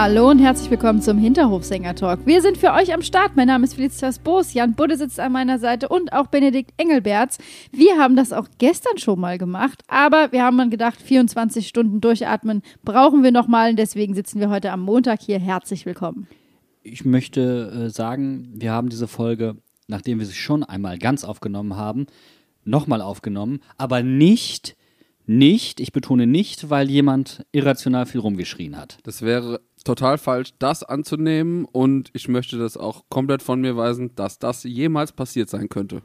Hallo und herzlich willkommen zum Hinterhofsänger-Talk. Wir sind für euch am Start. Mein Name ist Felicitas Boos, Jan Budde sitzt an meiner Seite und auch Benedikt Engelberts. Wir haben das auch gestern schon mal gemacht, aber wir haben dann gedacht, 24 Stunden durchatmen brauchen wir nochmal. Deswegen sitzen wir heute am Montag hier. Herzlich willkommen. Ich möchte äh, sagen, wir haben diese Folge, nachdem wir sie schon einmal ganz aufgenommen haben, nochmal aufgenommen, aber nicht, nicht, ich betone nicht, weil jemand irrational viel rumgeschrien hat. Das wäre total falsch, das anzunehmen und ich möchte das auch komplett von mir weisen, dass das jemals passiert sein könnte.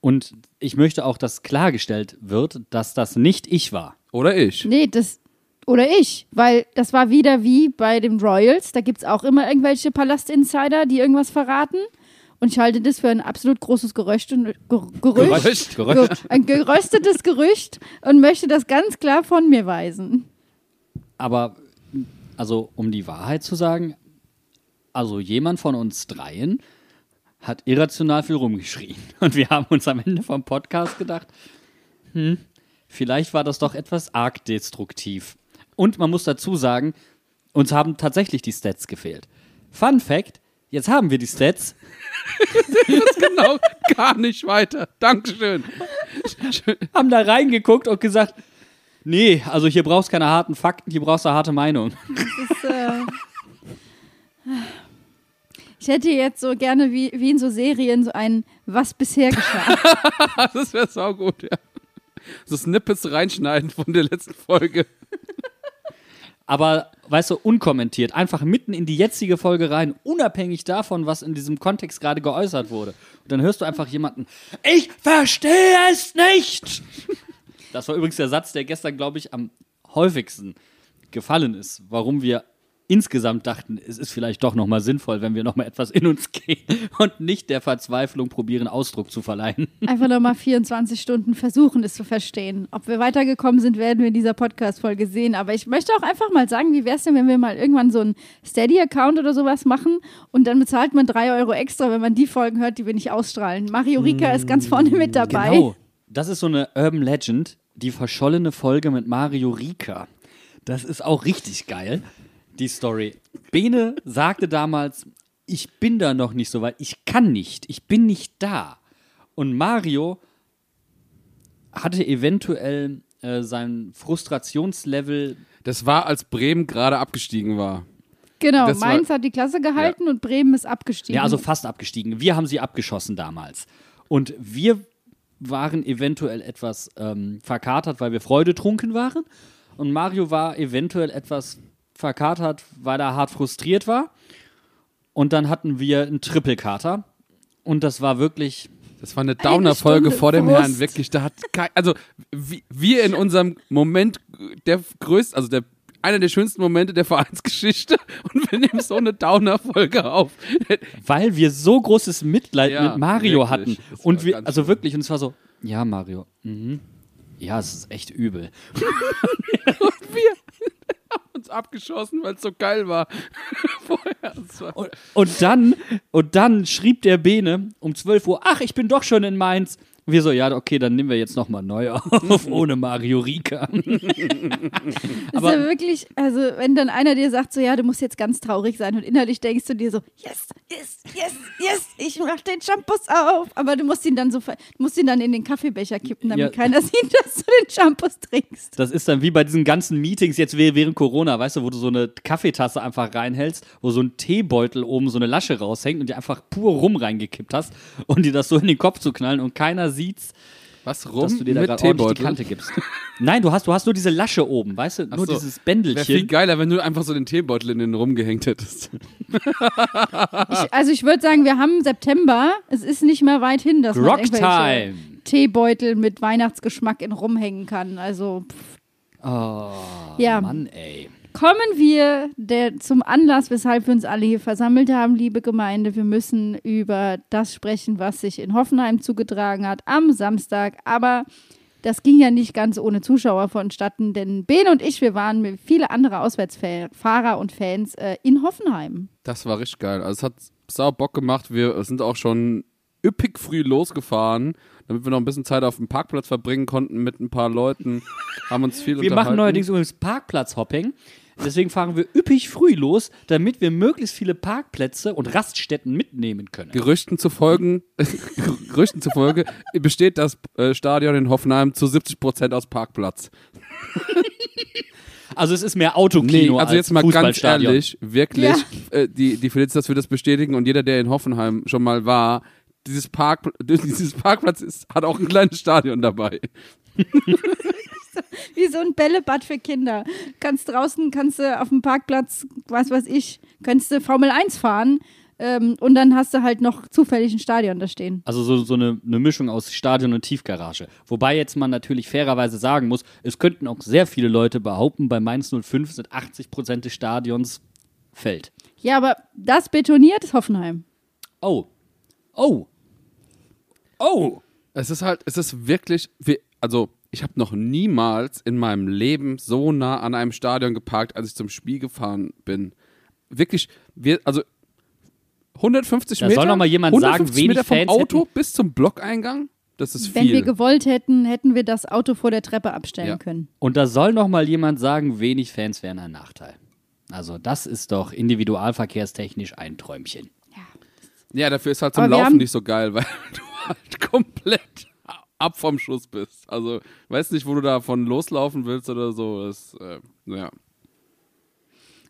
Und ich möchte auch, dass klargestellt wird, dass das nicht ich war. Oder ich. Nee, das. Oder ich, weil das war wieder wie bei den Royals. Da gibt es auch immer irgendwelche Palastinsider, die irgendwas verraten. Und ich halte das für ein absolut großes Gerücht und, Ger Gerücht, Gerücht, Gerücht. ein geröstetes Gerücht und möchte das ganz klar von mir weisen. Aber, also, um die Wahrheit zu sagen, also jemand von uns dreien hat irrational viel rumgeschrien. Und wir haben uns am Ende vom Podcast gedacht, hm, vielleicht war das doch etwas arg destruktiv. Und man muss dazu sagen, uns haben tatsächlich die Stats gefehlt. Fun Fact, jetzt haben wir die Stats. Jetzt genau gar nicht weiter. Dankeschön. haben da reingeguckt und gesagt, nee, also hier brauchst du keine harten Fakten, hier brauchst du eine harte Meinung. Das, äh, ich hätte jetzt so gerne wie, wie in so Serien so ein Was bisher geschah. Das wäre saugut, ja. So Snippets reinschneiden von der letzten Folge. Aber, weißt du, unkommentiert, einfach mitten in die jetzige Folge rein, unabhängig davon, was in diesem Kontext gerade geäußert wurde. Und dann hörst du einfach jemanden, ich verstehe es nicht! Das war übrigens der Satz, der gestern, glaube ich, am häufigsten gefallen ist, warum wir insgesamt dachten, es ist vielleicht doch nochmal sinnvoll, wenn wir nochmal etwas in uns gehen und nicht der Verzweiflung probieren, Ausdruck zu verleihen. Einfach nochmal 24 Stunden versuchen, es zu verstehen. Ob wir weitergekommen sind, werden wir in dieser Podcast-Folge sehen. Aber ich möchte auch einfach mal sagen, wie wäre es denn, wenn wir mal irgendwann so einen Steady-Account oder sowas machen und dann bezahlt man drei Euro extra, wenn man die Folgen hört, die wir nicht ausstrahlen. Mario Rika ist ganz vorne mit dabei. Genau. Das ist so eine Urban Legend, die verschollene Folge mit Mario Rika. Das ist auch richtig geil, die Story. Bene sagte damals, ich bin da noch nicht so weit, ich kann nicht, ich bin nicht da. Und Mario hatte eventuell äh, sein Frustrationslevel Das war, als Bremen gerade abgestiegen war. Genau, Das war- Mainz hat die Klasse gehalten und Bremen ist abgestiegen. Ja, also fast abgestiegen. Wir haben sie abgeschossen damals. Und wir waren eventuell etwas ähm, verkatert, weil wir freudetrunken waren. Und Mario war eventuell etwas verkatert, weil er hart frustriert war. Und dann hatten wir einen Triple-Kater. Und das war wirklich. Das war eine Downer-Folge vor dem. Herrn, wirklich. Da hat kein, also wie, wir in unserem Moment der größten, also der einer der schönsten Momente der Vereinsgeschichte und wir nehmen so eine Downer-Folge auf. Weil wir so großes Mitleid Ja, mit Mario wirklich. hatten. Das Und wir, also wirklich, und es war so, ja, Mario, mhm. Ja, es ist echt übel. uns abgeschossen, weil es so geil war. Vorher. Und, und dann, und dann schrieb der Bene um 12 Uhr, ach, ich bin doch schon in Mainz. Wir so, ja, okay, dann nehmen wir jetzt nochmal neu auf, ohne Mario Rika. Das ist ja wirklich, also wenn dann einer dir sagt, so ja, du musst jetzt ganz traurig sein und innerlich denkst du dir so, yes, yes, yes, yes, ich mach den Shampoos auf. Aber du musst ihn dann so, du musst ihn dann in den Kaffeebecher kippen, damit Ja. keiner sieht, dass du den Shampoos trinkst. Das ist dann wie bei diesen ganzen Meetings jetzt wäh- während Corona, weißt du, wo du so eine Kaffeetasse einfach reinhältst, wo so ein Teebeutel oben so eine Lasche raushängt und dir einfach pur rum reingekippt hast und dir das so in den Kopf zu knallen und keiner sieht's, was rum dass du dir da mit gerade ordentlich die Teebeutel. Kante gibst. Nein, du hast, du hast nur diese Lasche oben, weißt du, nur so. dieses Wäre viel Bändelchen. geiler, wenn du einfach so den Teebeutel in den rumgehängt hättest. Ich, also ich würde sagen, wir haben September, es ist nicht mehr weit hin, dass man Rock irgendwelche Time. Teebeutel mit Weihnachtsgeschmack in rumhängen kann. Also pff. Oh, Ja. Mann, ey. Kommen wir der, zum Anlass, weshalb wir uns alle hier versammelt haben, liebe Gemeinde. Wir müssen über das sprechen, was sich in Hoffenheim zugetragen hat am Samstag. Aber das ging ja nicht ganz ohne Zuschauer vonstatten, denn Ben und ich, wir waren mit viele andere Auswärtsfahrer und Fans äh, in Hoffenheim. Das war richtig geil. Also es hat sau Bock gemacht. Wir sind auch schon üppig früh losgefahren, damit wir noch ein bisschen Zeit auf dem Parkplatz verbringen konnten mit ein paar Leuten. Haben uns viel Wir unterhalten. machen neuerdings übrigens Parkplatzhopping. Deswegen fahren wir üppig früh los, damit wir möglichst viele Parkplätze und Raststätten mitnehmen können. Gerüchten zufolge, Gerüchten zufolge besteht das äh, Stadion in Hoffenheim zu 70 Prozent aus Parkplatz. Also es ist mehr Autokino also als jetzt mal ganz Fußballstadion. ehrlich, wirklich, Ja. äh, die, die Felicitas wird das bestätigen und jeder, der in Hoffenheim schon mal war, dieses, Park, dieses Parkplatz ist, hat auch ein kleines Stadion dabei. Wie so ein Bällebad für Kinder. Kannst draußen, kannst du auf dem Parkplatz, was weiß ich, kannst du Formel 1 fahren ähm, und dann hast du halt noch zufällig ein Stadion da stehen. Also so, so eine, eine Mischung aus Stadion und Tiefgarage. Wobei jetzt man natürlich fairerweise sagen muss, es könnten auch sehr viele Leute behaupten, bei Mainz 05 sind 80 Prozent des Stadions Feld. Ja, aber das betoniert ist Hoffenheim. Oh. Oh. Oh. Es ist halt, es ist wirklich, wie, also ich habe noch niemals in meinem Leben so nah an einem Stadion geparkt, als ich zum Spiel gefahren bin. Wirklich, wir, also 150 Da Meter. soll noch mal jemand sagen, 150 wenig Meter vom Fans Auto hätten- bis zum Blockeingang. Das ist Wenn viel. wir gewollt hätten, hätten wir das Auto vor der Treppe abstellen Ja. können. Und da soll noch mal jemand sagen, wenig Fans wären ein Nachteil. Also das ist doch individualverkehrstechnisch ein Träumchen. ja, dafür ist halt zum Laufen nicht so geil, weil du halt komplett ab vom Schuss bist. Also, weißt nicht, wo du davon loslaufen willst oder so. Das, äh, ja.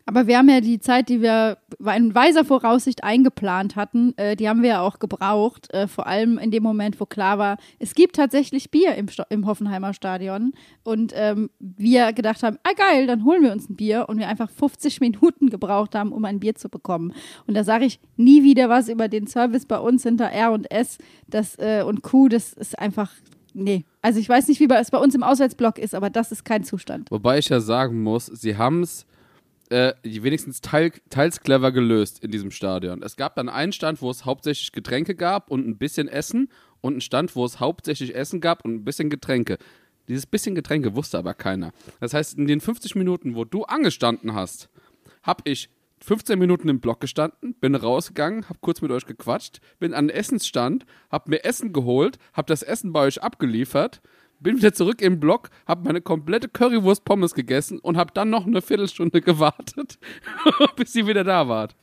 Aber wir haben ja die Zeit, die wir in weiser Voraussicht eingeplant hatten, äh, die haben wir ja auch gebraucht. Äh, vor allem in dem Moment, wo klar war, es gibt tatsächlich Bier im, Sto im Hoffenheimer Stadion. Und ähm, wir gedacht haben, ah geil, dann holen wir uns ein Bier. Und wir einfach 50 Minuten gebraucht haben, um ein Bier zu bekommen. Und da sage ich nie wieder was über den Service bei uns hinter R und S das, äh, und Q. Das ist einfach, nee. Also ich weiß nicht, wie es bei uns im Auswärtsblock ist, aber das ist kein Zustand. Wobei ich ja sagen muss, sie haben es äh, wenigstens teil, teils clever gelöst in diesem Stadion. Es gab dann einen Stand, wo es hauptsächlich Getränke gab und ein bisschen Essen und einen Stand, wo es hauptsächlich Essen gab und ein bisschen Getränke. Dieses bisschen Getränke wusste aber keiner. Das heißt, in den 50 Minuten, wo du angestanden hast, habe ich 15 Minuten im Block gestanden, bin rausgegangen, habe kurz mit euch gequatscht, bin an den Essensstand, habe mir Essen geholt, habe das Essen bei euch abgeliefert, bin wieder zurück im Block, habe meine komplette Currywurst Pommes gegessen und habe dann noch eine Viertelstunde gewartet, bis ihr wieder da wart.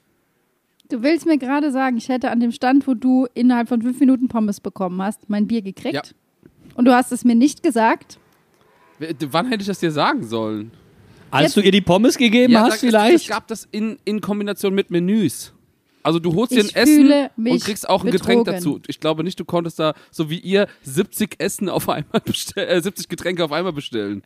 Du willst mir gerade sagen, ich hätte an dem Stand, wo du innerhalb von fünf Minuten Pommes bekommen hast, mein Bier gekriegt. Ja. Und du hast es mir nicht gesagt. W- Wann hätte ich das dir sagen sollen? Als Jetzt- du ihr die Pommes gegeben Ja, hast vielleicht? es gab das in, in Kombination mit Menüs. Also du holst dir ein Essen und kriegst auch ein Getränk betrogen. dazu. Ich glaube nicht, du konntest da, so wie ihr, 70 Essen auf einmal bestellen, äh, 70 Getränke auf einmal bestellen.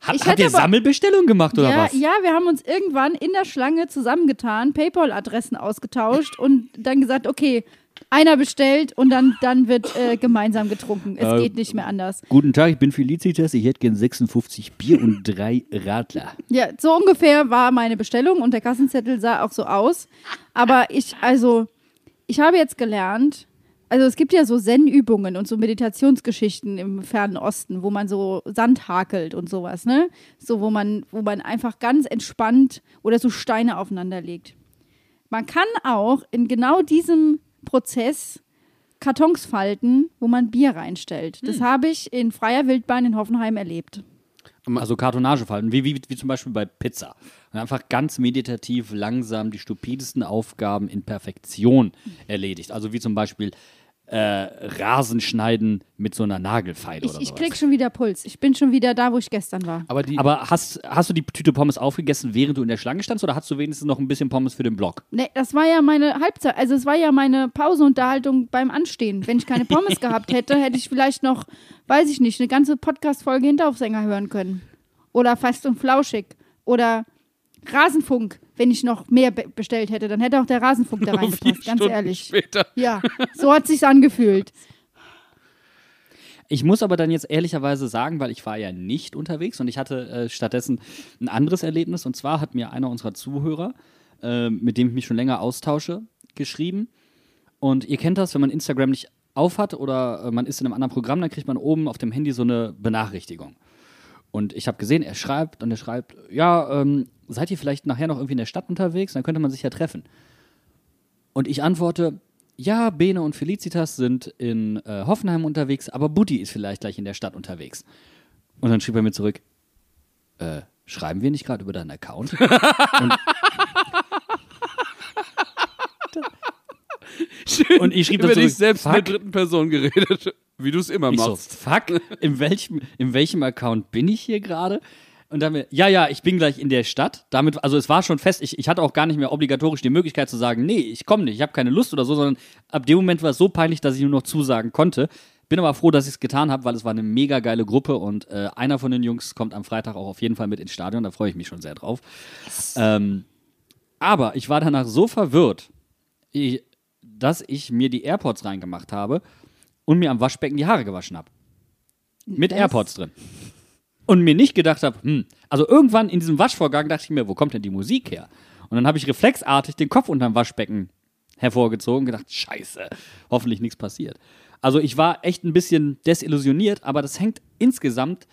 Hat, Ich hat hätte ihr aber- Sammelbestellung gemacht oder ja, was? ja, wir haben uns irgendwann in der Schlange zusammengetan, PayPal-Adressen ausgetauscht und dann gesagt, okay, einer bestellt und dann, dann wird äh, gemeinsam getrunken. Es Äh, geht nicht mehr anders. Guten Tag, ich bin Felicitas. Ich hätte gern 56 Bier und drei Radler. Ja, so ungefähr war meine Bestellung und der Kassenzettel sah auch so aus. Aber ich, also, ich habe jetzt gelernt, also es gibt ja so Zen-Übungen und so Meditationsgeschichten im fernen Osten, wo man so Sand hakelt und sowas, ne? So, wo man, wo man einfach ganz entspannt oder so Steine aufeinander legt. Man kann auch in genau diesem Prozess Kartons falten, wo man Bier reinstellt. Das habe ich in freier Wildbahn in Hoffenheim erlebt. Also Kartonagefalten, wie, wie, wie zum Beispiel bei Pizza. Und einfach ganz meditativ, langsam die stupidesten Aufgaben in Perfektion erledigt. Also wie zum Beispiel äh, Rasen schneiden mit so einer Nagelfeile Ich, oder ich sowas. krieg schon wieder Puls. Ich bin schon wieder da, wo ich gestern war. Aber die, Aber hast, hast du die Tüte Pommes aufgegessen, während du in der Schlange standst, oder hast du wenigstens noch ein bisschen Pommes für den Block? Nee, das war ja meine Halbzeit, also es war ja meine Pauseunterhaltung beim Anstehen. Wenn ich keine Pommes gehabt hätte, hätte ich vielleicht noch, weiß ich nicht, eine ganze Podcast-Folge Hinteraufsänger hören können. Oder Fast und Flauschig. Oder Rasenfunk, wenn ich noch mehr be bestellt hätte. Dann hätte auch der Rasenfunk da reingepasst, ganz Stunden ehrlich. Später. Ja, so hat sich's angefühlt. Ich muss aber dann jetzt ehrlicherweise sagen, weil ich war ja nicht unterwegs und ich hatte äh, stattdessen ein anderes Erlebnis. Und zwar hat mir einer unserer Zuhörer, äh, mit dem ich mich schon länger austausche, geschrieben. Und ihr kennt das, wenn man Instagram nicht aufhat oder äh, man ist in einem anderen Programm, dann kriegt man oben auf dem Handy so eine Benachrichtigung. Und ich habe gesehen, er schreibt und er schreibt, ja, ähm, seid ihr vielleicht nachher noch irgendwie in der Stadt unterwegs? Dann könnte man sich ja treffen. Und ich antworte, ja, Bene und Felicitas sind in äh, Hoffenheim unterwegs, aber Butti ist vielleicht gleich in der Stadt unterwegs. Und dann schrieb er mir zurück, äh, schreiben wir nicht gerade über deinen Account? und, Und ich schrieb über dich selbst in der dritten Person geredet, wie du es immer ich so, machst. fuck, in welchem, in welchem Account bin ich hier gerade? Und dann mir, ja, ja, ich bin gleich in der Stadt. Damit, also es war schon fest, ich, ich hatte auch gar nicht mehr obligatorisch die Möglichkeit zu sagen, nee, ich komme nicht, ich habe keine Lust oder so, sondern ab dem Moment war es so peinlich, dass ich nur noch zusagen konnte. Bin aber froh, dass ich es getan habe, weil es war eine mega geile Gruppe und äh, einer von den Jungs kommt am Freitag auch auf jeden Fall mit ins Stadion, da freue ich mich schon sehr drauf. Ähm, aber ich war danach so verwirrt, ich, dass ich mir die AirPods reingemacht habe und mir am Waschbecken die Haare gewaschen habe. Mit Das- AirPods drin. Und mir nicht gedacht habe, hm, also irgendwann in diesem Waschvorgang dachte ich mir, wo kommt denn die Musik her? Und dann habe ich reflexartig den Kopf unterm Waschbecken hervorgezogen und gedacht, scheiße, hoffentlich nichts passiert. Also ich war echt ein bisschen desillusioniert, aber das hängt insgesamt,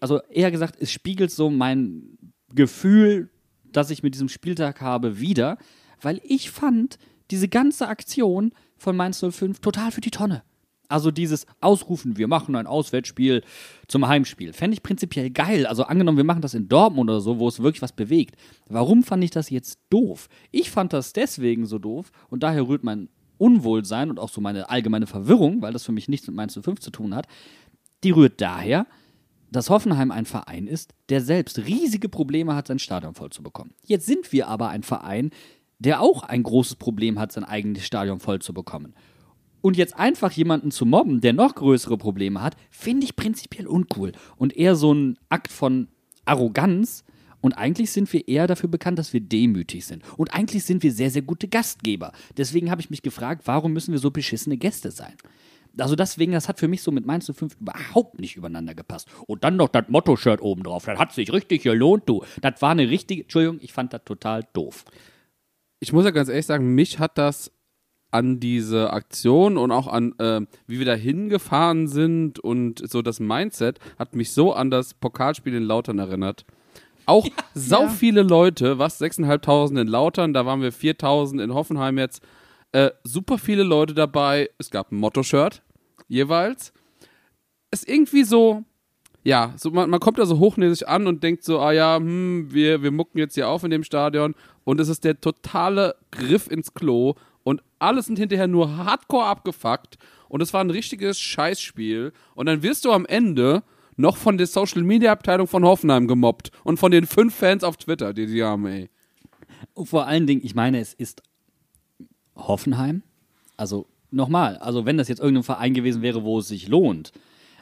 also eher gesagt, es spiegelt so mein Gefühl, das ich mit diesem Spieltag habe, wieder, weil ich fand diese ganze Aktion von Mainz 05 total für die Tonne. Also dieses Ausrufen, wir machen ein Auswärtsspiel zum Heimspiel, fände ich prinzipiell geil. Also angenommen, wir machen das in Dortmund oder so, wo es wirklich was bewegt. Warum fand ich das jetzt doof? Ich fand das deswegen so doof und daher rührt mein Unwohlsein und auch so meine allgemeine Verwirrung, weil das für mich nichts mit Mainz 05 zu tun hat, die rührt daher, dass Hoffenheim ein Verein ist, der selbst riesige Probleme hat, sein Stadion voll zu bekommen. Jetzt sind wir aber ein Verein, der auch ein großes Problem hat, sein eigenes Stadion voll zu bekommen. Und jetzt einfach jemanden zu mobben, der noch größere Probleme hat, finde ich prinzipiell uncool. Und eher so ein Akt von Arroganz. Und eigentlich sind wir eher dafür bekannt, dass wir demütig sind. Und eigentlich sind wir sehr, sehr gute Gastgeber. Deswegen habe ich mich gefragt, warum müssen wir so beschissene Gäste sein? Also deswegen, das hat für mich so mit Mainz 05 überhaupt nicht übereinander gepasst. Und dann noch das Motto-Shirt oben drauf. Das hat sich richtig gelohnt, du. Das war eine richtige, Entschuldigung, ich fand das total doof. Ich muss ja ganz ehrlich sagen, mich hat das an diese Aktion und auch an, äh, wie wir da hingefahren sind und so das Mindset hat mich so an das Pokalspiel in Lautern erinnert. Auch sau Ja. viele Leute, was 6.500 in Lautern, da waren wir 4.000 in Hoffenheim jetzt. Äh, super viele Leute dabei. Es gab ein Motto-Shirt jeweils. Ist irgendwie so, ja, so man, man kommt da so hochnäsig an und denkt so, ah ja, hm, wir, wir mucken jetzt hier auf in dem Stadion und es ist der totale Griff ins Klo alle sind hinterher nur hardcore abgefuckt und es war ein richtiges Scheißspiel und dann wirst du am Ende noch von der Social Media Abteilung von Hoffenheim gemobbt und von den fünf Fans auf Twitter, die die haben, ey. Vor allen Dingen, ich meine, es ist Hoffenheim. Also nochmal, also wenn das jetzt irgendein Verein gewesen wäre, wo es sich lohnt.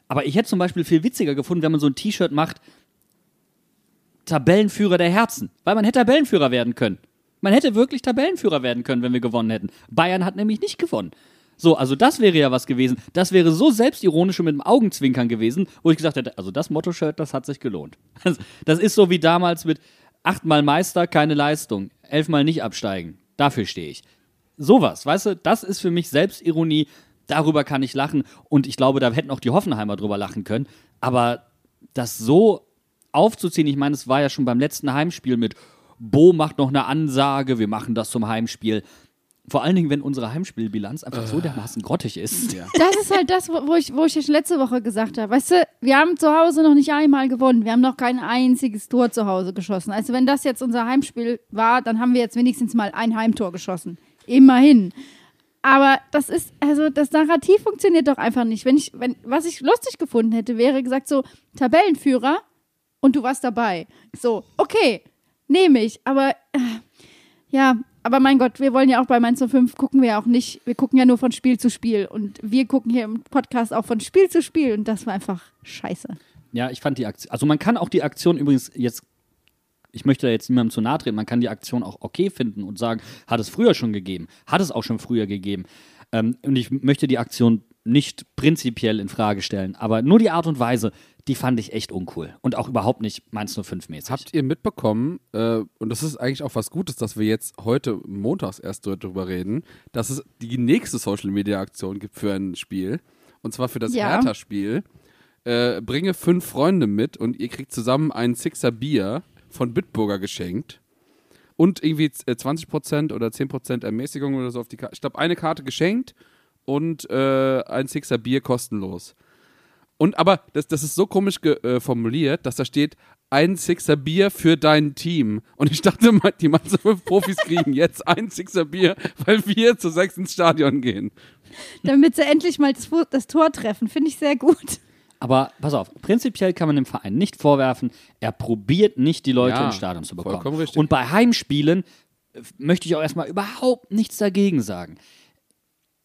Aber ich hätte zum Beispiel viel witziger gefunden, wenn man so ein T-Shirt macht, Tabellenführer der Herzen. Weil man hätte Tabellenführer werden können. Man hätte wirklich Tabellenführer werden können, wenn wir gewonnen hätten. Bayern hat nämlich nicht gewonnen. So, also das wäre ja was gewesen. Das wäre so selbstironisch und mit dem Augenzwinkern gewesen, wo ich gesagt hätte, also das Motto-Shirt, das hat sich gelohnt. Das, das ist so wie damals mit achtmal Meister, keine Leistung, elfmal nicht absteigen. Dafür stehe ich. Sowas, weißt du, das ist für mich Selbstironie. Darüber kann ich lachen und ich glaube, da hätten auch die Hoffenheimer drüber lachen können. Aber das so aufzuziehen, ich meine, es war ja schon beim letzten Heimspiel mit Bo macht noch eine Ansage, wir machen das zum Heimspiel. Vor allen Dingen, wenn unsere Heimspielbilanz einfach so dermaßen grottig ist. Das ist halt das, wo wo ich, wo ich ja schon letzte Woche gesagt habe. Weißt du, wir haben zu Hause noch nicht einmal gewonnen. Wir haben noch kein einziges Tor zu Hause geschossen. Also wenn das jetzt unser Heimspiel war, dann haben wir jetzt wenigstens mal ein Heimtor geschossen. Immerhin. Aber das ist, also das Narrativ funktioniert doch einfach nicht. Wenn ich, wenn, was ich lustig gefunden hätte, wäre gesagt so, Tabellenführer und du warst dabei. So, okay, nehme ich. Aber äh, ja, aber mein Gott, wir wollen ja auch bei Mainz 05 gucken wir ja auch nicht, wir gucken ja nur von Spiel zu Spiel und wir gucken hier im Podcast auch von Spiel zu Spiel und das war einfach scheiße. Ja, ich fand die Aktion, also man kann auch die Aktion übrigens jetzt, ich möchte da jetzt niemandem zu nahe treten, man kann die Aktion auch okay finden und sagen, hat es früher schon gegeben, hat es auch schon früher gegeben. Ähm, und ich möchte die Aktion nicht prinzipiell in Frage stellen, aber nur die Art und Weise, die fand ich echt uncool und auch überhaupt nicht Mainz 05 mäßig. Habt ihr mitbekommen, äh, und das ist eigentlich auch was Gutes, dass wir jetzt heute montags erst darüber reden, dass es die nächste Social Media Aktion gibt für ein Spiel. Und zwar für das Ja. Hertha-Spiel. Äh, bringe fünf Freunde mit und ihr kriegt zusammen ein Sixer Bier von Bitburger geschenkt. Und irgendwie äh, 20% oder 10% Ermäßigung oder so auf die Karte. Ich glaube, eine Karte geschenkt und äh, ein Sixer Bier kostenlos. Und aber das, das ist so komisch ge, äh, formuliert, dass da steht, ein Sixer Bier für dein Team. Und ich dachte, mal, die Mainzer fünf Profis kriegen jetzt ein Sixer Bier, weil wir zu sechs ins Stadion gehen. Damit sie endlich mal das, das Tor treffen. Finde ich sehr gut. Aber pass auf, prinzipiell kann man dem Verein nicht vorwerfen, er probiert nicht, die Leute Ja, ins Stadion zu bekommen. vollkommen richtig. Und bei Heimspielen äh, möchte ich auch erstmal überhaupt nichts dagegen sagen.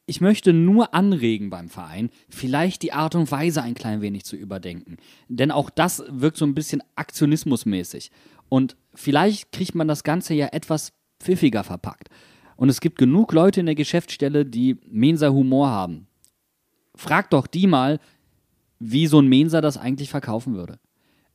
Ich möchte nur anregen beim Verein, vielleicht die Art und Weise ein klein wenig zu überdenken. Denn auch das wirkt so ein bisschen aktionismusmäßig. Und vielleicht kriegt man das Ganze ja etwas pfiffiger verpackt. Und es gibt genug Leute in der Geschäftsstelle, die Mensa Humor haben. Frag doch die mal, wie so ein Mensa das eigentlich verkaufen würde.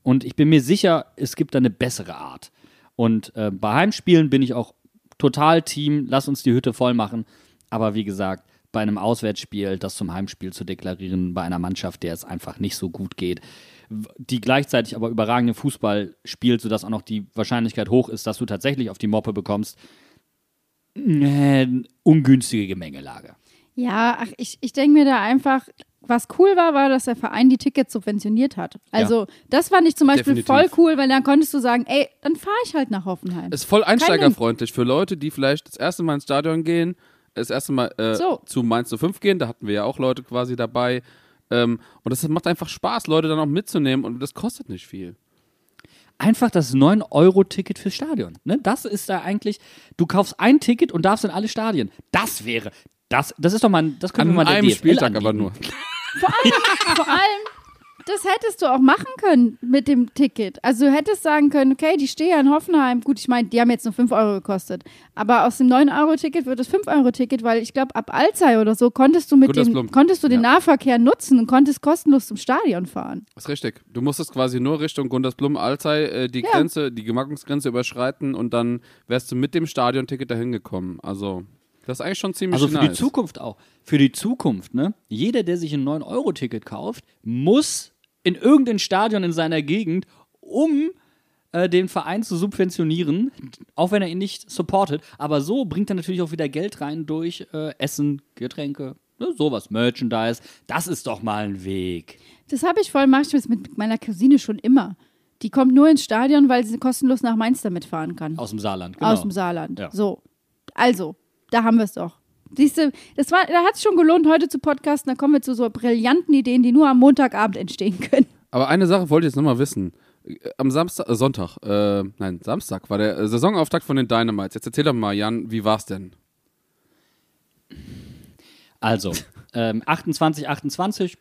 Und ich bin mir sicher, es gibt da eine bessere Art. Und äh, bei Heimspielen bin ich auch total Team, lass uns die Hütte voll machen. Aber wie gesagt, bei einem Auswärtsspiel das zum Heimspiel zu deklarieren, bei einer Mannschaft, der es einfach nicht so gut geht, die gleichzeitig aber überragenden Fußball spielt, sodass auch noch die Wahrscheinlichkeit hoch ist, dass du tatsächlich auf die Moppe bekommst, äh, ungünstige Gemengelage. Ja, ach, ich, ich denke mir da einfach, was cool war, war, dass der Verein die Tickets subventioniert hat. Also, das fand ich zum Beispiel Definitiv. voll cool, weil dann konntest du sagen, ey, dann fahre ich halt nach Hoffenheim. Ist voll einsteigerfreundlich für Leute, die vielleicht das erste Mal ins Stadion gehen, das erste Mal äh, So. zu Mainz 05 gehen, da hatten wir ja auch Leute quasi dabei. Ähm, und das macht einfach Spaß, Leute dann auch mitzunehmen und das kostet nicht viel. einfach das 9-Euro-Ticket fürs Stadion. Ne? Das ist da eigentlich, du kaufst ein Ticket und darfst in alle Stadien. Das wäre, das, das ist doch mal, das können An wir mal der einem DFL Spieltag anbieten. aber nur. Vor allem, das hättest du auch machen können mit dem Ticket. Also du hättest sagen können, okay, die stehe ja in Hoffenheim. Gut, ich meine, die haben jetzt nur 5 Euro gekostet. Aber aus dem 9-Euro-Ticket wird es 5-Euro-Ticket, weil ich glaube, ab Alzey oder so konntest du mit dem, konntest du den Ja. Nahverkehr nutzen und konntest kostenlos zum Stadion fahren. ist richtig. Du musstest quasi nur Richtung Gundersblum, Alzey äh, die Ja. Grenze, die Gemarkungsgrenze überschreiten und dann wärst du mit dem Stadionticket dahin gekommen. Also, das ist eigentlich schon ziemlich Also für nice. die Zukunft auch. Für die Zukunft, ne? Jeder, der sich ein 9-Euro-Ticket kauft, muss in irgendein Stadion in seiner Gegend, um äh, den Verein zu subventionieren, auch wenn er ihn nicht supportet. Aber so bringt er natürlich auch wieder Geld rein durch äh, Essen, Getränke, ne, sowas, Merchandise. Das ist doch mal ein Weg. Das habe ich voll, mache ich mit meiner Cousine schon immer. Die kommt nur ins Stadion, weil sie kostenlos nach Mainz damit fahren kann. Aus dem Saarland, genau. Aus dem Saarland. Ja. So. Also, da haben wir es doch. Siehste, das war, da hat es schon gelohnt, heute zu podcasten. Da kommen wir zu so brillanten Ideen, die nur am Montagabend entstehen können. Aber eine Sache wollte ich jetzt nochmal wissen. Am Samstag, äh, Sonntag, äh, nein, Samstag war der äh, Saisonauftakt von den Dynamites. Jetzt erzähl doch mal, Jan, wie war's denn? Also, ähm, 28, 28,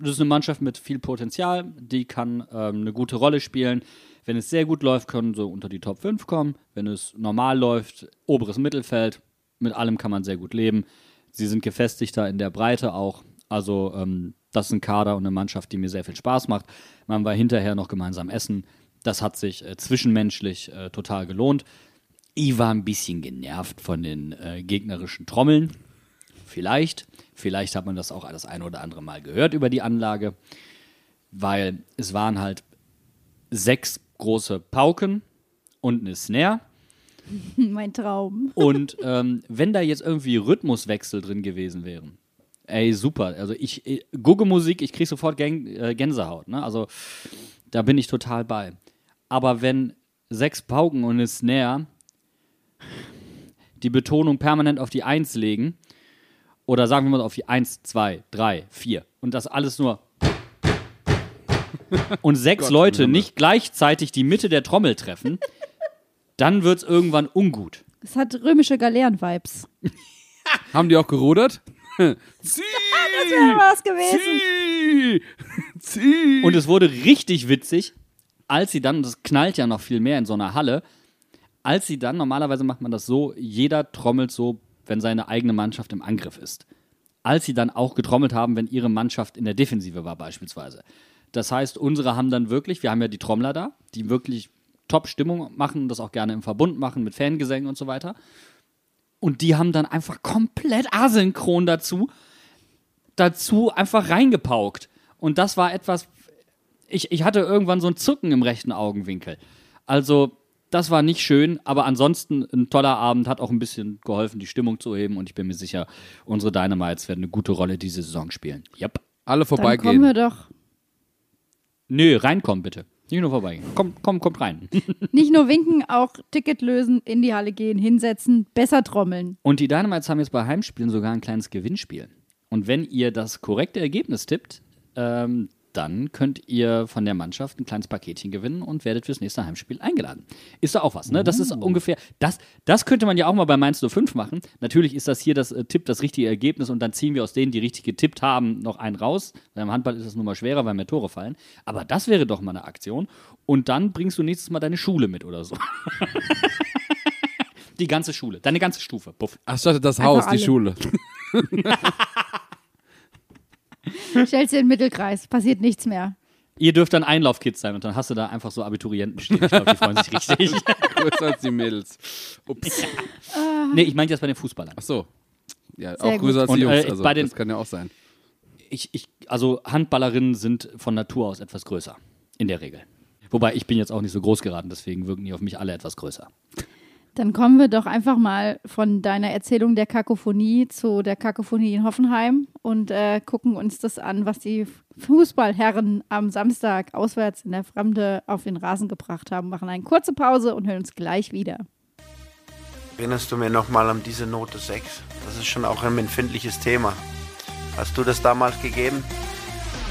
das ist eine Mannschaft mit viel Potenzial, die kann ähm, eine gute Rolle spielen. Wenn es sehr gut läuft, können sie unter die Top 5 kommen. Wenn es normal läuft, oberes Mittelfeld. Mit allem kann man sehr gut leben. Sie sind gefestigter in der Breite auch. Also, ähm, das ist ein Kader und eine Mannschaft, die mir sehr viel Spaß macht. Man war hinterher noch gemeinsam essen. Das hat sich äh, zwischenmenschlich äh, total gelohnt. Ich war ein bisschen genervt von den äh, gegnerischen Trommeln. Vielleicht. Vielleicht hat man das auch das ein oder andere Mal gehört über die Anlage, weil es waren halt sechs große Pauken und eine Snare. mein Traum. Und ähm, wenn da jetzt irgendwie Rhythmuswechsel drin gewesen wären, ey, super. Also ich, ich Gugge-Musik, ich kriege sofort Gän äh, Gänsehaut. Ne? Also da bin ich total bei. Aber wenn sechs Pauken und eine Snare die Betonung permanent auf die Eins legen, oder sagen wir mal auf die Eins, zwei, drei, vier, und das alles nur und sechs Gott Leute nicht gleichzeitig die Mitte der Trommel treffen, dann wird es irgendwann ungut. Es hat römische Galeeren-Vibes. Haben die auch gerudert? Zieh! Das wäre was gewesen. Zieh! Zieh! Und es wurde richtig witzig, als sie dann, und das knallt ja noch viel mehr in so einer Halle, als sie dann, normalerweise macht man das so, jeder trommelt so, wenn seine eigene Mannschaft im Angriff ist. als sie dann auch getrommelt haben, wenn ihre Mannschaft in der Defensive war beispielsweise. Das heißt, unsere haben dann wirklich, wir haben ja die Trommler da, die wirklich Top-Stimmung machen, das auch gerne im Verbund machen mit Fangesängen und so weiter. Und die haben dann einfach komplett asynchron dazu, dazu einfach reingepaukt. Und das war etwas, ich, ich hatte irgendwann so ein Zucken im rechten Augenwinkel. Also, das war nicht schön, aber ansonsten ein toller Abend, hat auch ein bisschen geholfen, die Stimmung zu heben und ich bin mir sicher, unsere Dynamites werden eine gute Rolle diese Saison spielen. Yep. Alle Dann kommen wir vorbeigehen. doch Nö, reinkommen bitte. Nicht nur vorbeigehen. Komm, komm, kommt rein. nicht nur winken, auch Ticket lösen, in die Halle gehen, hinsetzen, besser trommeln. Und die Dynamites haben jetzt bei Heimspielen sogar ein kleines Gewinnspiel. Und wenn ihr das korrekte Ergebnis tippt, ähm, dann könnt ihr von der Mannschaft ein kleines Paketchen gewinnen und werdet fürs nächste Heimspiel eingeladen. Ist da auch was, ne? Das ist ungefähr, das, das könnte man ja auch mal bei Mainz 05 machen. Natürlich ist das hier das äh, Tipp, das richtige Ergebnis und dann ziehen wir aus denen, die richtig getippt haben, noch einen raus. Beim Handball ist das nun mal schwerer, weil mehr Tore fallen. Aber das wäre doch mal eine Aktion. Und dann bringst du nächstes Mal deine Schule mit oder so. die ganze Schule, deine ganze Stufe. Puff. Ach, das Haus, die. Schule. Stellst dir in den Mittelkreis, passiert nichts mehr. Ihr dürft dann Einlaufkids sein und dann hast du da einfach so Abiturienten stehen. Ich glaube, die freuen sich richtig. Größer als die Mädels. Ups. nee, ich meine jetzt bei den Fußballern. Ach so. Ja, Sehr auch gut. größer als die Und, Jungs. äh, Also, bei den- das kann ja auch sein. Ich, ich, also Handballerinnen sind von Natur aus etwas größer. In der Regel. Wobei ich bin jetzt auch nicht so groß geraten, deswegen wirken die auf mich alle etwas größer. Dann kommen wir doch einfach mal von deiner Erzählung der Kakophonie zu der Kakophonie in Hoffenheim und äh, gucken uns das an, was die Fußballherren am Samstag auswärts in der Fremde auf den Rasen gebracht haben. Machen eine kurze Pause und hören uns gleich wieder. Erinnerst du mir nochmal an diese Note 6? Das ist schon auch ein empfindliches Thema. Hast du das damals gegeben?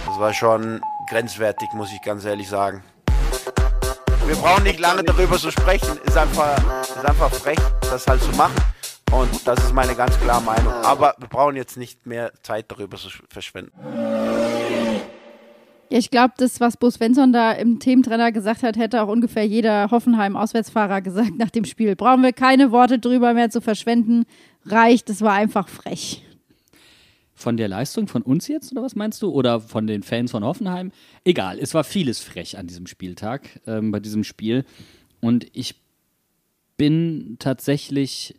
Das war schon grenzwertig, muss ich ganz ehrlich sagen. Wir brauchen nicht lange darüber zu sprechen. Ist einfach, ist einfach frech, das halt zu machen. Und das ist meine ganz klare Meinung. Aber wir brauchen jetzt nicht mehr Zeit darüber zu verschwenden. Ja, ich glaube, das, was Bo Svensson da im Thementrenner gesagt hat, hätte auch ungefähr jeder Hoffenheim-Auswärtsfahrer gesagt nach dem Spiel. Brauchen wir keine Worte drüber mehr zu verschwenden. Reicht, es war einfach frech. Von der Leistung von uns jetzt, oder was meinst du? Oder von den Fans von Hoffenheim? Egal, es war vieles frech an diesem Spieltag, ähm, bei diesem Spiel. Und ich bin tatsächlich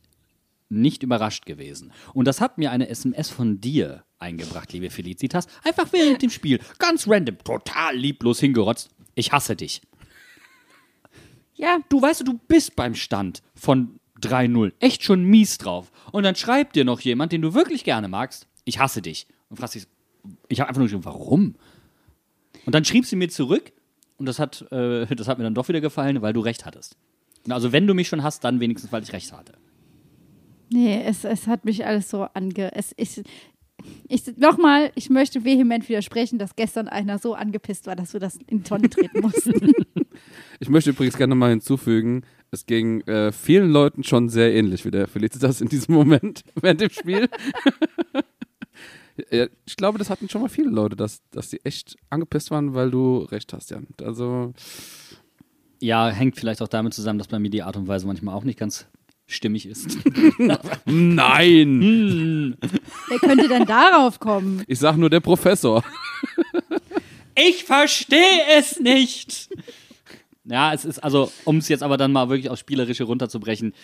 nicht überrascht gewesen. Und das hat mir eine SMS von dir eingebracht, liebe Felicitas. Einfach während dem Spiel. Ganz random, total lieblos hingerotzt. Ich hasse dich. Ja, Du weißt, du bist beim Stand von 3-0 echt schon mies drauf. Und dann schreibt dir noch jemand, den du wirklich gerne magst, ich hasse dich. Und fragst dich, ich habe einfach nur geschrieben, warum? Und dann schrieb sie mir zurück und das hat, äh, das hat mir dann doch wieder gefallen, weil du recht hattest. Also wenn du mich schon hast, dann wenigstens, weil ich recht hatte. Nee, es, es hat mich alles so ange. Es, ich, ich, Nochmal, ich möchte vehement widersprechen, dass gestern einer so angepisst war, dass wir das in die Tonne treten mussten. Ich möchte übrigens gerne mal hinzufügen, es ging äh, vielen Leuten schon sehr ähnlich wie der Felicitas in diesem Moment während dem Spiel. Ja, ich glaube, das hatten schon mal viele Leute, dass, dass die echt angepisst waren, weil du recht hast, Jan. Also, Ja, hängt vielleicht auch damit zusammen, dass bei mir die Art und Weise manchmal auch nicht ganz stimmig ist. nein! Wer könnte denn darauf kommen? Ich sag nur der Professor. Ich verstehe es nicht. Ja, es ist also, um es jetzt aber dann mal wirklich aufs Spielerische runterzubrechen,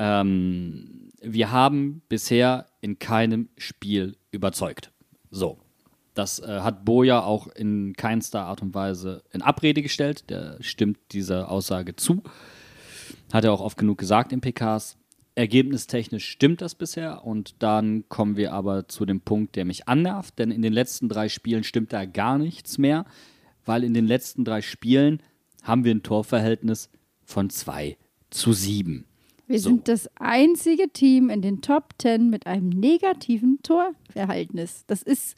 ähm, wir haben bisher in keinem Spiel überzeugt. So. Das äh, hat Boja auch in keinster Art und Weise in Abrede gestellt. Der stimmt dieser Aussage zu. Hat er auch oft genug gesagt in PKs. Ergebnistechnisch stimmt das bisher und dann kommen wir aber zu dem Punkt, der mich annervt, denn in den letzten drei Spielen stimmt da gar nichts mehr, weil in den letzten drei Spielen haben wir ein Torverhältnis von 2 zu 7. Wir So. sind das einzige Team in den Top Ten mit einem negativen Torverhältnis. Das ist,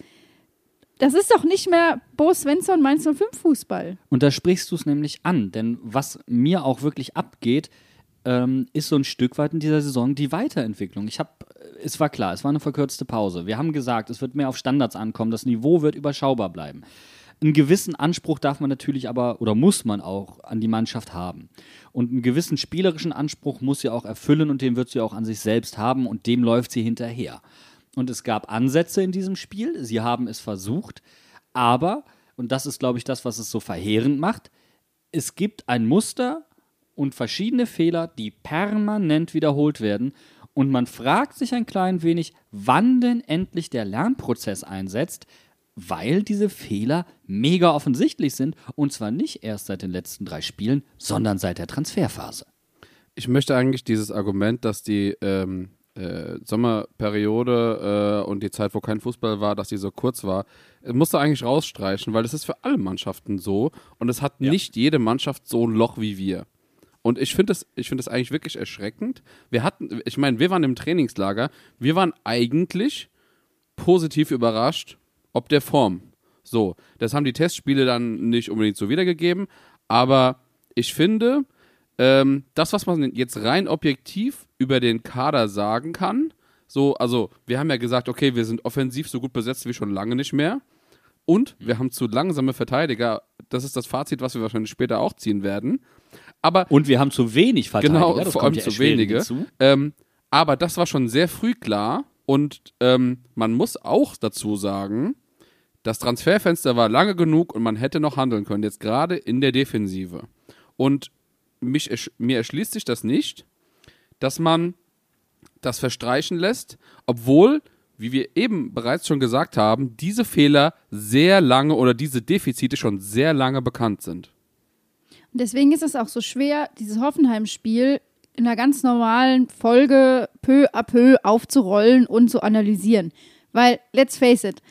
das ist doch nicht mehr Bo Svensson Mainz 05 Fußball. Und da sprichst du es nämlich an, denn was mir auch wirklich abgeht, ähm, ist so ein Stück weit in dieser Saison die Weiterentwicklung. Ich habe, es war klar, es war eine verkürzte Pause. Wir haben gesagt, es wird mehr auf Standards ankommen, das Niveau wird überschaubar bleiben. Einen gewissen Anspruch darf man natürlich aber oder muss man auch an die Mannschaft haben. Und einen gewissen spielerischen Anspruch muss sie auch erfüllen und den wird sie auch an sich selbst haben und dem läuft sie hinterher. und es gab Ansätze in diesem Spiel. Sie haben es versucht, aber, und das ist, glaube ich, das, was es so verheerend macht, es gibt ein Muster und verschiedene Fehler, die permanent wiederholt werden. Und man fragt sich ein klein wenig, wann denn endlich der Lernprozess einsetzt, weil diese Fehler mega offensichtlich sind und zwar nicht erst seit den letzten drei Spielen, sondern seit der Transferphase. Ich möchte eigentlich dieses Argument, dass die ähm, äh, Sommerperiode äh, und die Zeit, wo kein Fußball war, dass die so kurz war, äh, musste eigentlich rausstreichen, weil das ist für alle Mannschaften so und es hat Ja. nicht jede Mannschaft so ein Loch wie wir. Und ich finde das, ich finde das eigentlich wirklich erschreckend. Wir hatten, ich meine, wir waren im Trainingslager, wir waren eigentlich positiv überrascht, ob der Form. So, das haben die Testspiele dann nicht unbedingt so wiedergegeben, aber ich finde, ähm, das, was man jetzt rein objektiv über den Kader sagen kann, so, also wir haben ja gesagt, okay, wir sind offensiv so gut besetzt wie schon lange nicht mehr. Und wir haben zu langsame Verteidiger. Das ist das Fazit, was wir wahrscheinlich später auch ziehen werden. Aber Und wir haben zu wenig Verteidiger. Genau, das vor allem ja zu wenige. Ähm, aber das war schon sehr früh klar und ähm, man muss auch dazu sagen, das Transferfenster war lange genug und man hätte noch handeln können, jetzt gerade in der Defensive. Und mich, mir erschließt sich das nicht, dass man das verstreichen lässt, obwohl, wie wir eben bereits schon gesagt haben, diese Fehler sehr lange oder diese Defizite schon sehr lange bekannt sind. Und deswegen ist es auch so schwer, dieses Hoffenheim-Spiel in einer ganz normalen Folge peu à peu aufzurollen und zu analysieren. Weil, let's face it,